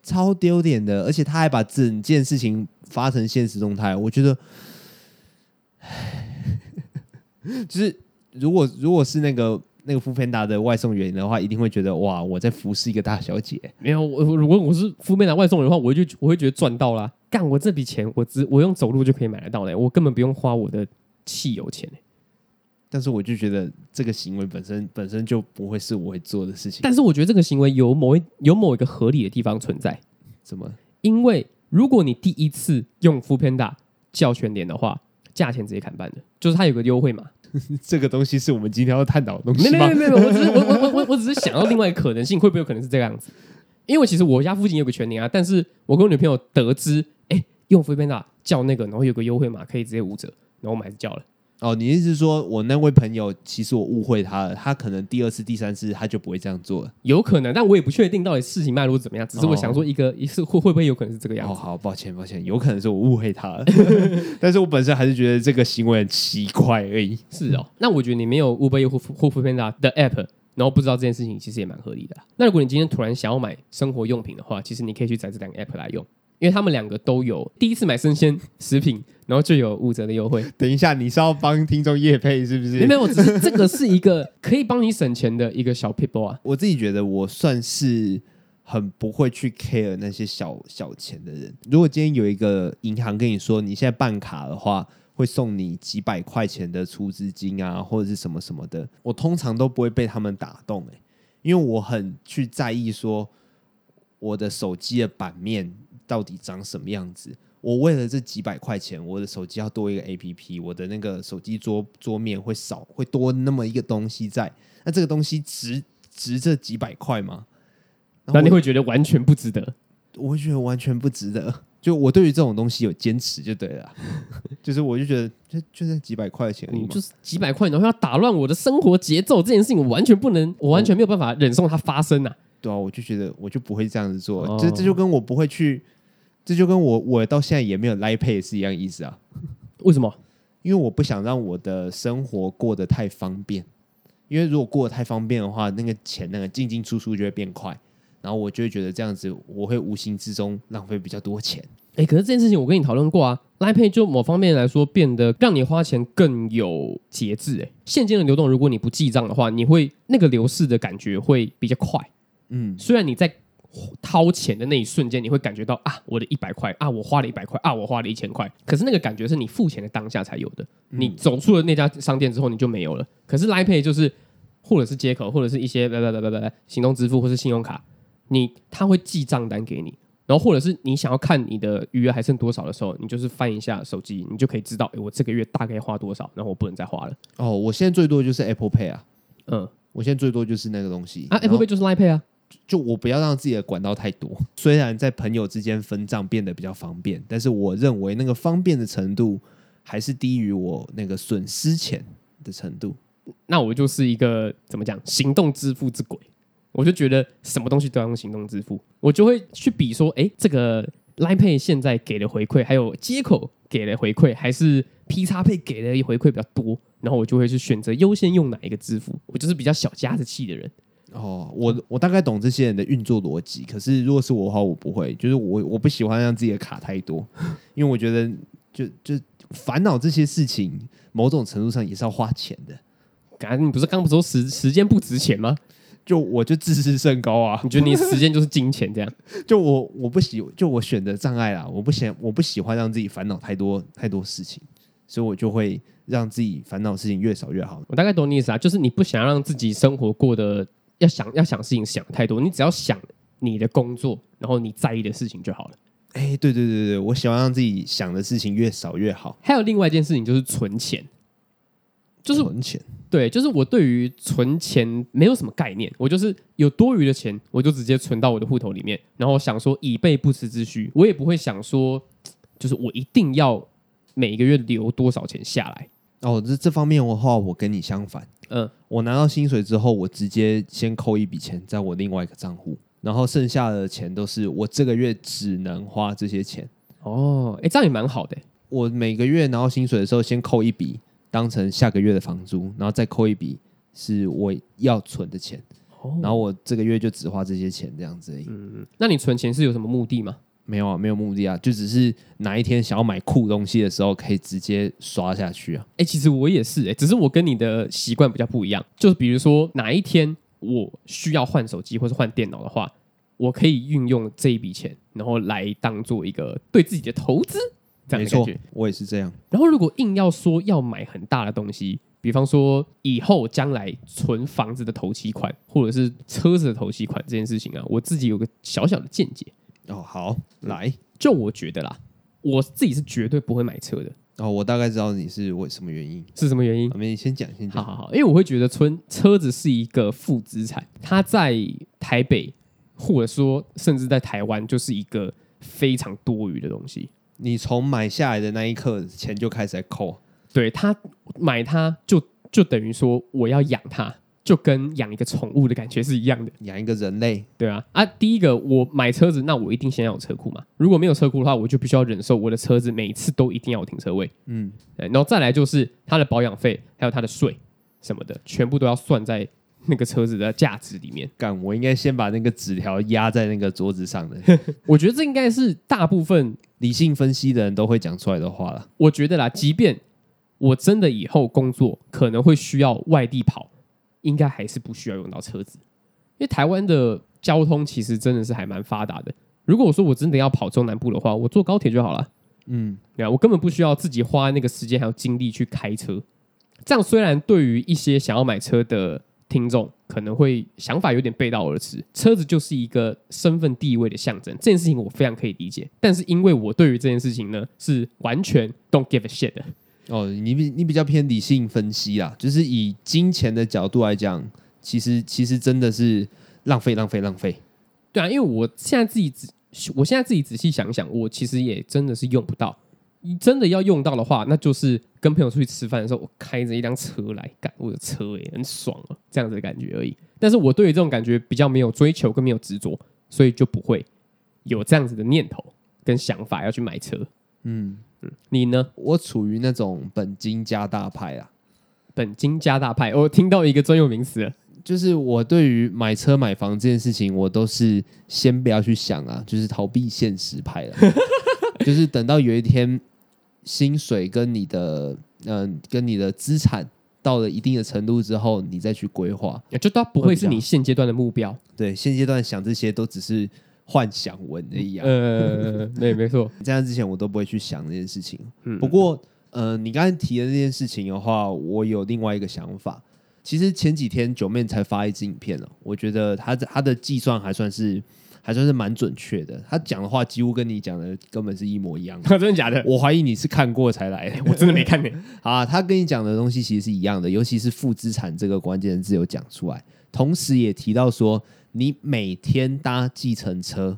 [SPEAKER 1] 超丢脸的，而且他还把整件事情发成现实动态。我觉得，就是如果如果是那个。那个 f o 达的外送员的话，一定会觉得哇，我在服侍一个大小姐。
[SPEAKER 2] 没有，我如果我是 f o 达外送员的话，我就我会觉得赚到啦。干，我这笔钱，我只我用走路就可以买得到嘞，我根本不用花我的汽油钱。
[SPEAKER 1] 但是我就觉得这个行为本身本身就不会是我会做的事情。
[SPEAKER 2] 但是我觉得这个行为有某一有某一个合理的地方存在。
[SPEAKER 1] 怎么？
[SPEAKER 2] 因为如果你第一次用 foodpanda 叫全联的话，价钱直接砍半的，就是它有个优惠嘛。
[SPEAKER 1] 这个东西是我们今天要探讨的东西吗？
[SPEAKER 2] 没有没有没有，我只是我我我我只是想到另外一个可能性，会不会有可能是这个样子？因为其实我家附近有个全联啊，但是我跟我女朋友得知，哎，用 foodpanda 叫那个，然后有个优惠码可以直接五折，然后我们还是叫了。
[SPEAKER 1] 哦，你意思是说我那位朋友其实我误会他了，他可能第二次、第三次他就不会这样做了，
[SPEAKER 2] 有可能，但我也不确定到底事情脉络怎么样，只是我想说一个一次会会不会有可能是这个样子？
[SPEAKER 1] 哦，好，抱歉抱歉，有可能是我误会他了，但是我本身还是觉得这个行为很奇怪而已。
[SPEAKER 2] 是哦，那我觉得你没有 Uber 或或 foodpanda 的 app，然后不知道这件事情，其实也蛮合理的。那如果你今天突然想要买生活用品的话，其实你可以去载这两个 app 来用。因为他们两个都有第一次买生鲜食品，然后就有五折的优惠。
[SPEAKER 1] 等一下，你是要帮听众夜配是不是？
[SPEAKER 2] 没有，只是这个是一个可以帮你省钱的一个小 people 啊。
[SPEAKER 1] 我自己觉得我算是很不会去 care 那些小小钱的人。如果今天有一个银行跟你说，你现在办卡的话会送你几百块钱的出资金啊，或者是什么什么的，我通常都不会被他们打动欸，因为我很去在意说我的手机的版面。到底长什么样子？我为了这几百块钱，我的手机要多一个 APP，我的那个手机桌桌面会少，会多那么一个东西在。那这个东西值值这几百块吗？
[SPEAKER 2] 那你会觉得完全不值得？
[SPEAKER 1] 我会觉得完全不值得。就我对于这种东西有坚持就对了，就是我就觉得就就这几百块钱，
[SPEAKER 2] 你就是几百块，然后要打乱我的生活节奏，这件事情我完全不能，我完全没有办法忍受它发生啊。
[SPEAKER 1] 对啊，我就觉得我就不会这样子做，这、哦、这就跟我不会去，这就跟我我到现在也没有 Line Pay 是一样意思啊。
[SPEAKER 2] 为什么？
[SPEAKER 1] 因为我不想让我的生活过得太方便，因为如果过得太方便的话，那个钱那个进进出出就会变快，然后我就会觉得这样子我会无形之中浪费比较多钱。
[SPEAKER 2] 哎，可是这件事情我跟你讨论过啊，Line Pay 就某方面来说变得让你花钱更有节制。哎，现金的流动如果你不记账的话，你会那个流逝的感觉会比较快。嗯，虽然你在掏钱的那一瞬间，你会感觉到啊，我的一百块啊，我花了一百块啊，我花了一千块。可是那个感觉是你付钱的当下才有的，你走出了那家商店之后，你就没有了。可是 Line Pay 就是，或者是接口，或者是一些来来来来来行动支付，或是信用卡，你他会寄账单给你，然后或者是你想要看你的余额还剩多少的时候，你就是翻一下手机，你就可以知道，哎，我这个月大概花多少，然后我不能再花了。
[SPEAKER 1] 哦，我现在最多就是 Apple Pay 啊，嗯，我现在最多就是那个东西
[SPEAKER 2] 啊，Apple Pay 就是 Line Pay 啊。
[SPEAKER 1] 就我不要让自己的管道太多，虽然在朋友之间分账变得比较方便，但是我认为那个方便的程度还是低于我那个损失钱的程度。
[SPEAKER 2] 那我就是一个怎么讲行动支付之鬼，我就觉得什么东西都要用行动支付，我就会去比说，哎，这个 Line Pay 现在给的回馈，还有接口给的回馈，还是 P 叉 Pay 给的回馈比较多，然后我就会去选择优先用哪一个支付。我就是比较小家子气的人。
[SPEAKER 1] 哦，我我大概懂这些人的运作逻辑，可是如果是我的话，我不会，就是我我不喜欢让自己的卡太多，因为我觉得就就烦恼这些事情，某种程度上也是要花钱的。
[SPEAKER 2] 刚才你不是刚不说时时间不值钱吗？
[SPEAKER 1] 就我就自视甚高啊，
[SPEAKER 2] 你觉得你时间就是金钱这样？
[SPEAKER 1] 就我我不喜就我选择障碍啦，我不喜我不喜欢让自己烦恼太多太多事情，所以我就会让自己烦恼的事情越少越好。
[SPEAKER 2] 我大概懂你意思啊，就是你不想让自己生活过得。要想要想事情想太多，你只要想你的工作，然后你在意的事情就好了。
[SPEAKER 1] 哎，对对对对，我喜欢让自己想的事情越少越好。
[SPEAKER 2] 还有另外一件事情就是存钱，就是
[SPEAKER 1] 存钱。
[SPEAKER 2] 对，就是我对于存钱没有什么概念，我就是有多余的钱，我就直接存到我的户头里面，然后想说以备不时之需。我也不会想说，就是我一定要每个月留多少钱下来？
[SPEAKER 1] 哦，这这方面的话，我跟你相反。
[SPEAKER 2] 嗯，
[SPEAKER 1] 我拿到薪水之后，我直接先扣一笔钱在我另外一个账户，然后剩下的钱都是我这个月只能花这些钱。
[SPEAKER 2] 哦，哎，这样也蛮好的。
[SPEAKER 1] 我每个月拿到薪水的时候，先扣一笔当成下个月的房租，然后再扣一笔是我要存的钱。哦，然后我这个月就只花这些钱这样子而已。
[SPEAKER 2] 嗯，那你存钱是有什么目的吗？
[SPEAKER 1] 没有啊，没有目的啊，就只是哪一天想要买酷东西的时候，可以直接刷下去啊。
[SPEAKER 2] 哎、欸，其实我也是哎、欸，只是我跟你的习惯比较不一样。就是比如说哪一天我需要换手机或是换电脑的话，我可以运用这一笔钱，然后来当做一个对自己的投资。这样的感觉，
[SPEAKER 1] 我也是这样。
[SPEAKER 2] 然后如果硬要说要买很大的东西，比方说以后将来存房子的头期款，或者是车子的头期款这件事情啊，我自己有个小小的见解。
[SPEAKER 1] 哦，好，来，
[SPEAKER 2] 就我觉得啦，我自己是绝对不会买车的。
[SPEAKER 1] 哦，我大概知道你是为什么原因，
[SPEAKER 2] 是什么原因？
[SPEAKER 1] 我们先讲，先讲。
[SPEAKER 2] 好好好，因为我会觉得村车子是一个负资产，它在台北或者说甚至在台湾就是一个非常多余的东西。
[SPEAKER 1] 你从买下来的那一刻，钱就开始在扣。
[SPEAKER 2] 对，他买它就就等于说我要养它。就跟养一个宠物的感觉是一样的，
[SPEAKER 1] 养一个人类，
[SPEAKER 2] 对啊啊！第一个，我买车子，那我一定先要有车库嘛。如果没有车库的话，我就必须要忍受我的车子每一次都一定要有停车位。嗯，然后再来就是它的保养费，还有它的税什么的，全部都要算在那个车子的价值里面。
[SPEAKER 1] 干，我应该先把那个纸条压在那个桌子上的。
[SPEAKER 2] 我觉得这应该是大部分
[SPEAKER 1] 理性分析的人都会讲出来的话了。
[SPEAKER 2] 我觉得啦，即便我真的以后工作可能会需要外地跑。应该还是不需要用到车子，因为台湾的交通其实真的是还蛮发达的。如果我说我真的要跑中南部的话，我坐高铁就好了。嗯，对啊，我根本不需要自己花那个时间还有精力去开车。这样虽然对于一些想要买车的听众可能会想法有点背道而驰，车子就是一个身份地位的象征，这件事情我非常可以理解。但是因为我对于这件事情呢，是完全 don't give a shit 的。
[SPEAKER 1] 哦，你比你比较偏理性分析啦，就是以金钱的角度来讲，其实其实真的是浪费浪费浪费。
[SPEAKER 2] 对啊，因为我现在自己仔，我现在自己仔细想想，我其实也真的是用不到。你真的要用到的话，那就是跟朋友出去吃饭的时候，我开着一辆车来干，我的车也很爽啊，这样子的感觉而已。但是我对于这种感觉比较没有追求，跟没有执着，所以就不会有这样子的念头跟想法要去买车。嗯。你呢？
[SPEAKER 1] 我处于那种本金加大派啊，
[SPEAKER 2] 本金加大派。我听到一个专有名词了，
[SPEAKER 1] 就是我对于买车买房这件事情，我都是先不要去想啊，就是逃避现实派了。就是等到有一天薪水跟你的嗯、呃、跟你的资产到了一定的程度之后，你再去规划，
[SPEAKER 2] 就它不会是你现阶段的目标。
[SPEAKER 1] 对，现阶段想这些都只是。幻想文的一样，
[SPEAKER 2] 呃，对，没错。
[SPEAKER 1] 在那之前，我都不会去想这件事情。嗯，不过，呃，你刚才提的这件事情的话，我有另外一个想法。其实前几天九妹才发一支影片了，我觉得他的他的计算还算是还算是蛮准确的。他讲的话几乎跟你讲的根本是一模一样的。
[SPEAKER 2] 真的假的？
[SPEAKER 1] 我怀疑你是看过才来的，
[SPEAKER 2] 我真的没看呢。
[SPEAKER 1] 啊，他跟你讲的东西其实是一样的，尤其是负资产这个关键字有讲出来，同时也提到说。你每天搭计程车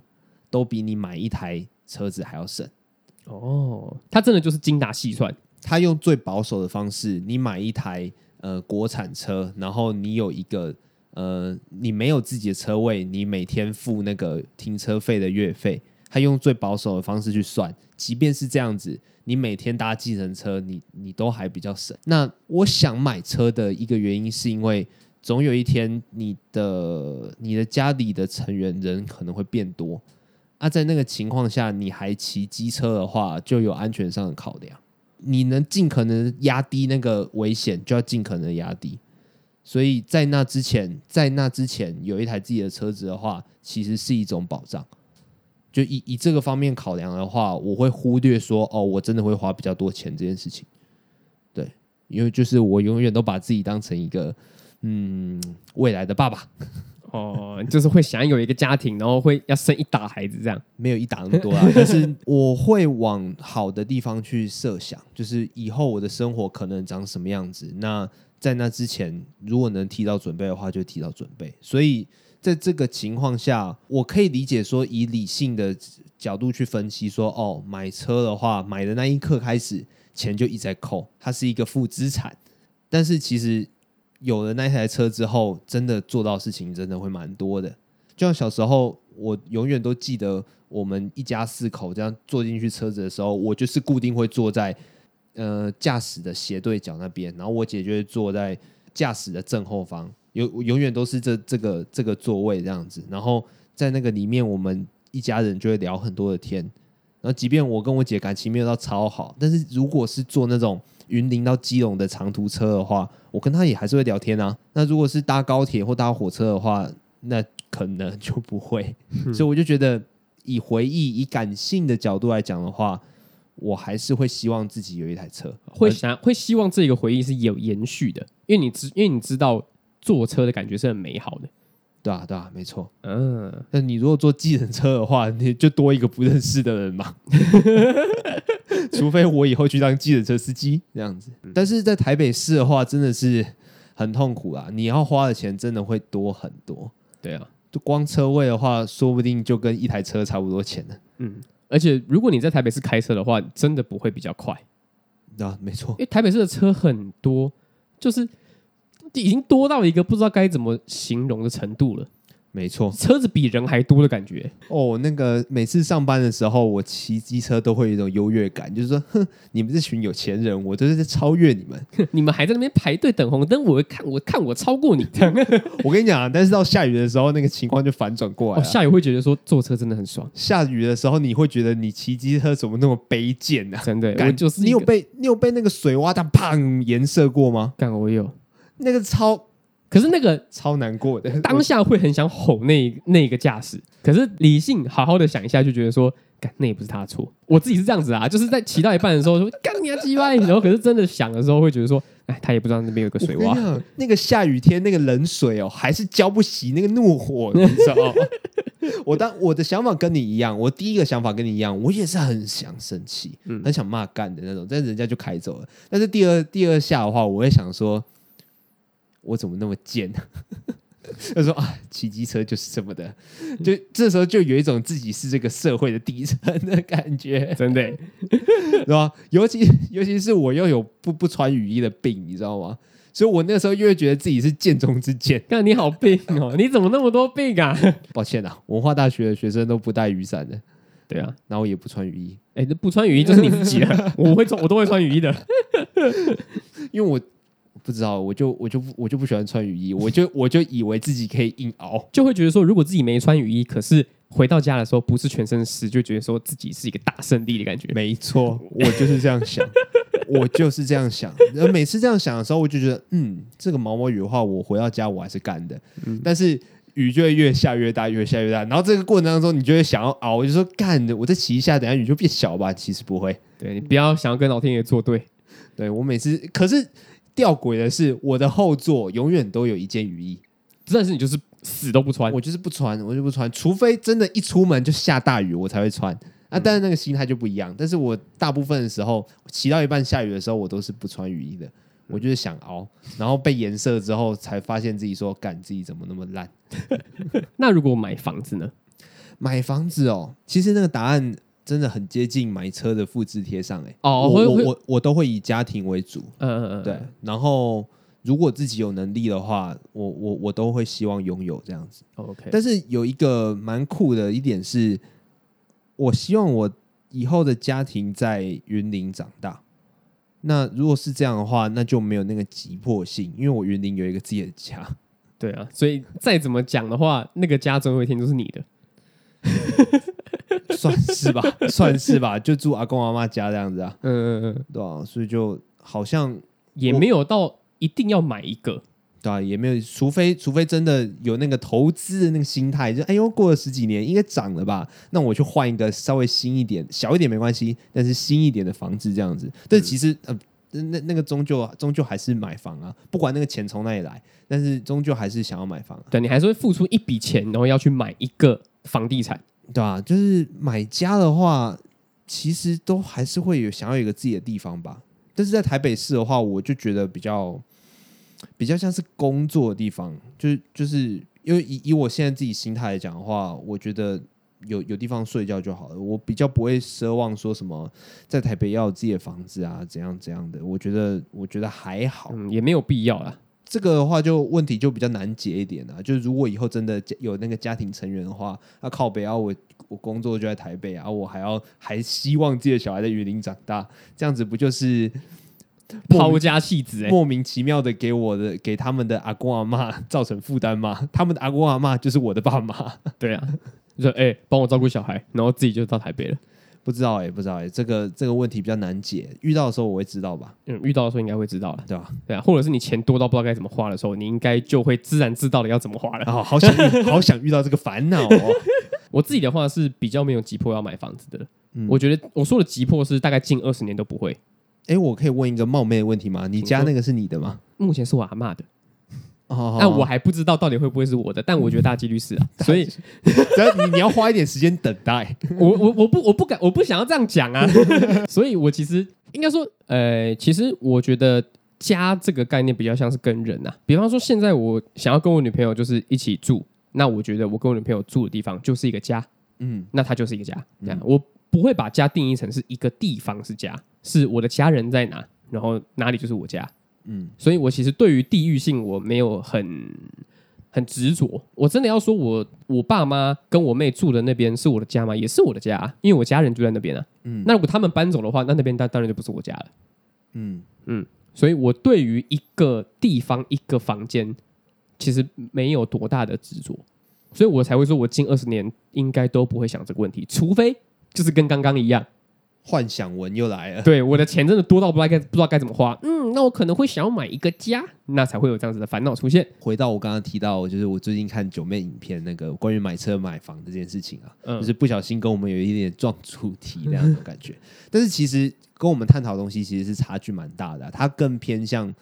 [SPEAKER 1] 都比你买一台车子还要省
[SPEAKER 2] 哦，他真的就是精打细算。
[SPEAKER 1] 他用最保守的方式，你买一台呃国产车，然后你有一个呃你没有自己的车位，你每天付那个停车费的月费。他用最保守的方式去算，即便是这样子，你每天搭计程车，你你都还比较省。那我想买车的一个原因是因为。总有一天，你的你的家里的成员人可能会变多，啊，在那个情况下，你还骑机车的话，就有安全上的考量。你能尽可能压低那个危险，就要尽可能压低。所以在那之前，在那之前有一台自己的车子的话，其实是一种保障。就以以这个方面考量的话，我会忽略说，哦，我真的会花比较多钱这件事情。对，因为就是我永远都把自己当成一个。嗯，未来的爸爸
[SPEAKER 2] 哦，就是会想有一个家庭，然后会要生一打孩子，这样
[SPEAKER 1] 没有一打那么多啊。但是我会往好的地方去设想，就是以后我的生活可能长什么样子。那在那之前，如果能提早准备的话，就提早准备。所以在这个情况下，我可以理解说，以理性的角度去分析说，哦，买车的话，买的那一刻开始，钱就一直在扣，它是一个负资产。但是其实有了那台车之后，真的做到事情真的会蛮多的。就像小时候，我永远都记得我们一家四口这样坐进去车子的时候，我就是固定会坐在呃驾驶的斜对角那边，然后我姐就会坐在驾驶的正后方，永永远都是这这个这个座位这样子。然后在那个里面，我们一家人就会聊很多的天。然后即便我跟我姐感情没有到超好，但是如果是坐那种云林到基隆的长途车的话，我跟他也还是会聊天啊。那如果是搭高铁或搭火车的话，那可能就不会，所以我就觉得，以回忆、以感性的角度来讲的话，我还是会希望自己有一台车，
[SPEAKER 2] 会想会希望这个回忆是有延续的，因为你知，因为你知道坐车的感觉是很美好的，
[SPEAKER 1] 对啊，对啊，没错，
[SPEAKER 2] 嗯，
[SPEAKER 1] 那你如果坐计程车的话，你就多一个不认识的人嘛，除非我以后去当计程车司机这样子，但是在台北市的话，真的是很痛苦啊，你要花的钱真的会多很多。
[SPEAKER 2] 对啊，
[SPEAKER 1] 就光车位的话，说不定就跟一台车差不多钱呢。
[SPEAKER 2] 嗯，而且如果你在台北市开车的话，真的不会比较快。
[SPEAKER 1] 啊，没错，
[SPEAKER 2] 因为台北市的车很多，就是已经多到一个不知道该怎么形容的程度了。
[SPEAKER 1] 没错，
[SPEAKER 2] 车子比人还多的感觉
[SPEAKER 1] 哦。那个每次上班的时候，我骑机车都会有一种优越感，就是说，哼，你们这群有钱人，我都是在超越你们。
[SPEAKER 2] 你们还在那边排队等红灯，我看我看我超过你。
[SPEAKER 1] 我跟你讲，但是到下雨的时候，那个情况就反转过来。
[SPEAKER 2] 哦，下雨会觉得说坐车真的很爽。
[SPEAKER 1] 下雨的时候，你会觉得你骑机车怎么那么卑贱呢？
[SPEAKER 2] 真的，
[SPEAKER 1] 我就是你有被你有被那个水洼它砰颜色过吗？
[SPEAKER 2] 干，我有
[SPEAKER 1] 那个超。
[SPEAKER 2] 可是那个
[SPEAKER 1] 超难过的，
[SPEAKER 2] 当下会很想吼那那个驾驶。可是理性好好的想一下，就觉得说，干那也不是他的错。我自己是这样子啊，就是在骑到一半的时候 说，干你啊鸡歪。然后可是真的想的时候，会觉得说，哎，他也不知道那边有个水洼。
[SPEAKER 1] 那个下雨天那个冷水哦，还是浇不熄那个怒火，你知道吗？我当我的想法跟你一样，我第一个想法跟你一样，我也是很想生气，很想骂干的那种，但人家就开走了。但是第二第二下的话，我会想说。我怎么那么贱呢？他说啊，骑机车就是这么的，就这时候就有一种自己是这个社会的底层的感觉，
[SPEAKER 2] 真的，
[SPEAKER 1] 是吧？尤其尤其是我又有不不穿雨衣的病，你知道吗？所以我那时候又会觉得自己是贱中之贱。
[SPEAKER 2] 看你好病哦，你怎么那么多病啊？
[SPEAKER 1] 抱歉啊，文化大学的学生都不带雨伞的，
[SPEAKER 2] 对啊，
[SPEAKER 1] 然后也不穿雨衣。
[SPEAKER 2] 哎，这不穿雨衣就是你自己了，我会穿，我都会穿雨衣的，
[SPEAKER 1] 因为我。不知道，我就我就我就不喜欢穿雨衣，我就 我就以为自己可以硬熬，
[SPEAKER 2] 就会觉得说，如果自己没穿雨衣，可是回到家的时候不是全身湿，就觉得说自己是一个大胜利的感觉。
[SPEAKER 1] 没错，我就是这样想，我就是这样想。每次这样想的时候，我就觉得，嗯，这个毛毛雨的话，我回到家我还是干的。嗯、但是雨就会越下越大，越下越大。然后这个过程当中，你就会想要熬，我就说干的，我再骑一下，等下雨就变小吧。其实不会，
[SPEAKER 2] 对，你不要想要跟老天爷作对。
[SPEAKER 1] 对，我每次，可是。吊诡的是，我的后座永远都有一件雨衣，
[SPEAKER 2] 但是你就是死都不穿，
[SPEAKER 1] 我就是不穿，我就不穿，除非真的一出门就下大雨，我才会穿。啊，但是那个心态就不一样。但是我大部分的时候骑到一半下雨的时候，我都是不穿雨衣的，我就是想熬，然后被颜色之后才发现自己说，干自己怎么那么烂。
[SPEAKER 2] 那如果买房子呢？
[SPEAKER 1] 买房子哦，其实那个答案。真的很接近买车的复制贴上哎、欸、
[SPEAKER 2] 哦，
[SPEAKER 1] 我我我我都会以家庭为主，
[SPEAKER 2] 嗯嗯嗯，
[SPEAKER 1] 对。然后如果自己有能力的话，我我我都会希望拥有这样子。
[SPEAKER 2] OK，
[SPEAKER 1] 但是有一个蛮酷的一点是，我希望我以后的家庭在云林长大。那如果是这样的话，那就没有那个急迫性，因为我云林有一个自己的家。
[SPEAKER 2] 对啊，所以再怎么讲的话，那个家总有一天都是你的。
[SPEAKER 1] 算是吧，算是吧，就住阿公阿妈家这样子啊。
[SPEAKER 2] 嗯嗯嗯，
[SPEAKER 1] 对啊，所以就好像
[SPEAKER 2] 也没有到一定要买一个，
[SPEAKER 1] 对啊，也没有，除非除非真的有那个投资的那个心态，就哎呦，过了十几年应该涨了吧？那我去换一个稍微新一点、小一点没关系，但是新一点的房子这样子。但其实呃，那那个终究终究还是买房啊，不管那个钱从哪里来，但是终究还是想要买房啊。
[SPEAKER 2] 对，你还是会付出一笔钱，然后要去买一个房地产。
[SPEAKER 1] 对啊，就是买家的话，其实都还是会有想要有一个自己的地方吧。但是在台北市的话，我就觉得比较比较像是工作的地方，就是就是因为以以我现在自己心态来讲的话，我觉得有有地方睡觉就好了。我比较不会奢望说什么在台北要有自己的房子啊，怎样怎样的。我觉得我觉得还好，
[SPEAKER 2] 也没有必要啦。
[SPEAKER 1] 这个的话就问题就比较难解一点啊。就是如果以后真的有那个家庭成员的话，那靠北啊，我我工作就在台北啊，我还要还希望自己的小孩在云林长大，这样子不就是？
[SPEAKER 2] 抛家弃子、欸，
[SPEAKER 1] 莫名其妙的给我的给他们的阿公阿妈 造成负担吗？他们的阿公阿妈就是我的爸妈，
[SPEAKER 2] 对啊，就说哎，帮、欸、我照顾小孩，然后自己就到台北了。
[SPEAKER 1] 不知道哎、欸，不知道哎、欸，这个这个问题比较难解，遇到的时候我会知道吧？
[SPEAKER 2] 嗯，遇到的时候应该会知道了，
[SPEAKER 1] 对吧？
[SPEAKER 2] 对啊，或者是你钱多到不知道该怎么花的时候，你应该就会自然知道了要怎么花了。
[SPEAKER 1] 哦、好想好想遇到这个烦恼哦。
[SPEAKER 2] 我自己的话是比较没有急迫要买房子的，嗯、我觉得我说的急迫是大概近二十年都不会。
[SPEAKER 1] 哎，我可以问一个冒昧的问题吗？你家那个是你的吗？
[SPEAKER 2] 目前是我阿嬷的，哦，但我还不知道到底会不会是我的，但我觉得大几率是啊，所以
[SPEAKER 1] 你 你要花一点时间等待。
[SPEAKER 2] 我我我不我不敢我不想要这样讲啊，所以我其实应该说，呃，其实我觉得家这个概念比较像是跟人呐，比方说现在我想要跟我女朋友就是一起住，那我觉得我跟我女朋友住的地方就是一个家，嗯，那它就是一个家，这样。我。不会把家定义成是一个地方是家，是我的家人在哪，然后哪里就是我家。嗯，所以我其实对于地域性我没有很很执着。我真的要说我，我我爸妈跟我妹住的那边是我的家吗？也是我的家，因为我家人住在那边啊。嗯，那如果他们搬走的话，那那边当当然就不是我家了。嗯嗯，所以我对于一个地方一个房间，其实没有多大的执着，所以我才会说我近二十年应该都不会想这个问题，除非。就是跟刚刚一样，
[SPEAKER 1] 幻想文又来了。
[SPEAKER 2] 对，我的钱真的多到不知道该不知道该怎么花。嗯，那我可能会想要买一个家，那才会有这样子的烦恼出现。
[SPEAKER 1] 回到我刚刚提到，就是我最近看九妹影片，那个关于买车买房这件事情啊，嗯、就是不小心跟我们有一点撞主题那样的感觉。但是其实跟我们探讨的东西其实是差距蛮大的、啊，它更偏向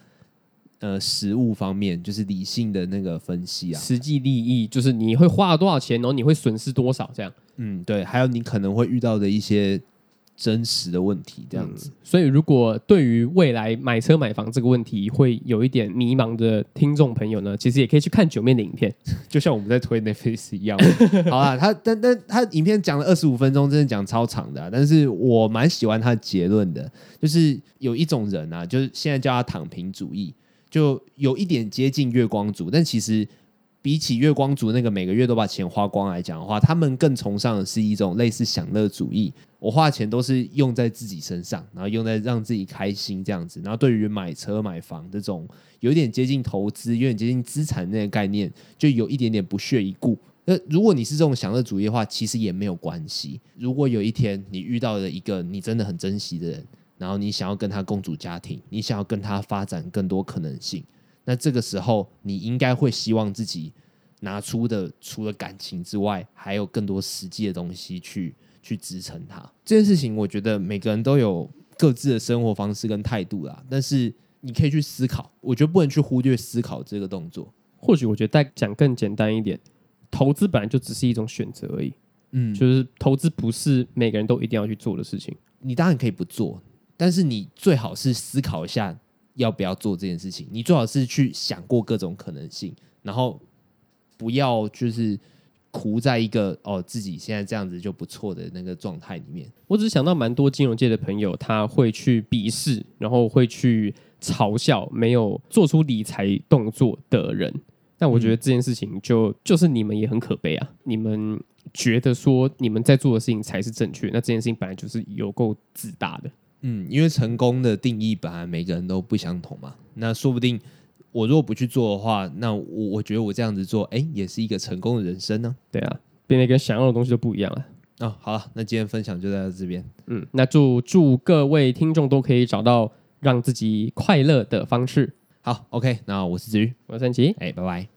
[SPEAKER 1] 呃实物方面，就是理性的那个分析啊，
[SPEAKER 2] 实际利益就是你会花了多少钱，然后你会损失多少这样。
[SPEAKER 1] 嗯，对，还有你可能会遇到的一些真实的问题，这样子。
[SPEAKER 2] 嗯，所以，如果对于未来买车买房这个问题会有一点迷茫的听众朋友呢，其实也可以去看九面的影片，
[SPEAKER 1] 就像我们在推 Netflix 一样。好啦，他但但他影片讲了二十五分钟，真的讲超长的啊，但是我蛮喜欢他的结论的，就是有一种人啊，就是现在叫他躺平主义，就有一点接近月光族，但其实。比起月光族那个每个月都把钱花光来讲的话，他们更崇尚的是一种类似享乐主义。我花钱都是用在自己身上，然后用在让自己开心这样子。然后对于买车买房这种有点接近投资、有点接近资产那个概念，就有一点点不屑一顾。那如果你是这种享乐主义的话，其实也没有关系。如果有一天你遇到了一个你真的很珍惜的人，然后你想要跟他共组家庭，你想要跟他发展更多可能性。那这个时候，你应该会希望自己拿出的除了感情之外，还有更多实际的东西去去支撑它。这件事情，我觉得每个人都有各自的生活方式跟态度啦。但是你可以去思考，我觉得不能去忽略思考这个动作。
[SPEAKER 2] 或许我觉得再讲更简单一点，投资本来就只是一种选择而已。嗯，就是投资不是每个人都一定要去做的事情。
[SPEAKER 1] 你当然可以不做，但是你最好是思考一下。要不要做这件事情？你最好是去想过各种可能性，然后不要就是苦在一个哦自己现在这样子就不错的那个状态里面。
[SPEAKER 2] 我只是想到蛮多金融界的朋友，他会去鄙视，然后会去嘲笑没有做出理财动作的人。但我觉得这件事情就就是你们也很可悲啊！你们觉得说你们在做的事情才是正确，那这件事情本来就是有够自大的。
[SPEAKER 1] 嗯，因为成功的定义本来每个人都不相同嘛。那说不定我如果不去做的话，那我我觉得我这样子做，哎，也是一个成功的人生呢。
[SPEAKER 2] 对啊，变得跟想要的东西都不一样了。
[SPEAKER 1] 哦，好了，那今天分享就到这边。
[SPEAKER 2] 嗯，那祝祝各位听众都可以找到让自己快乐的方式。
[SPEAKER 1] 好，OK，那我是子瑜，
[SPEAKER 2] 我是三奇，
[SPEAKER 1] 哎，拜拜。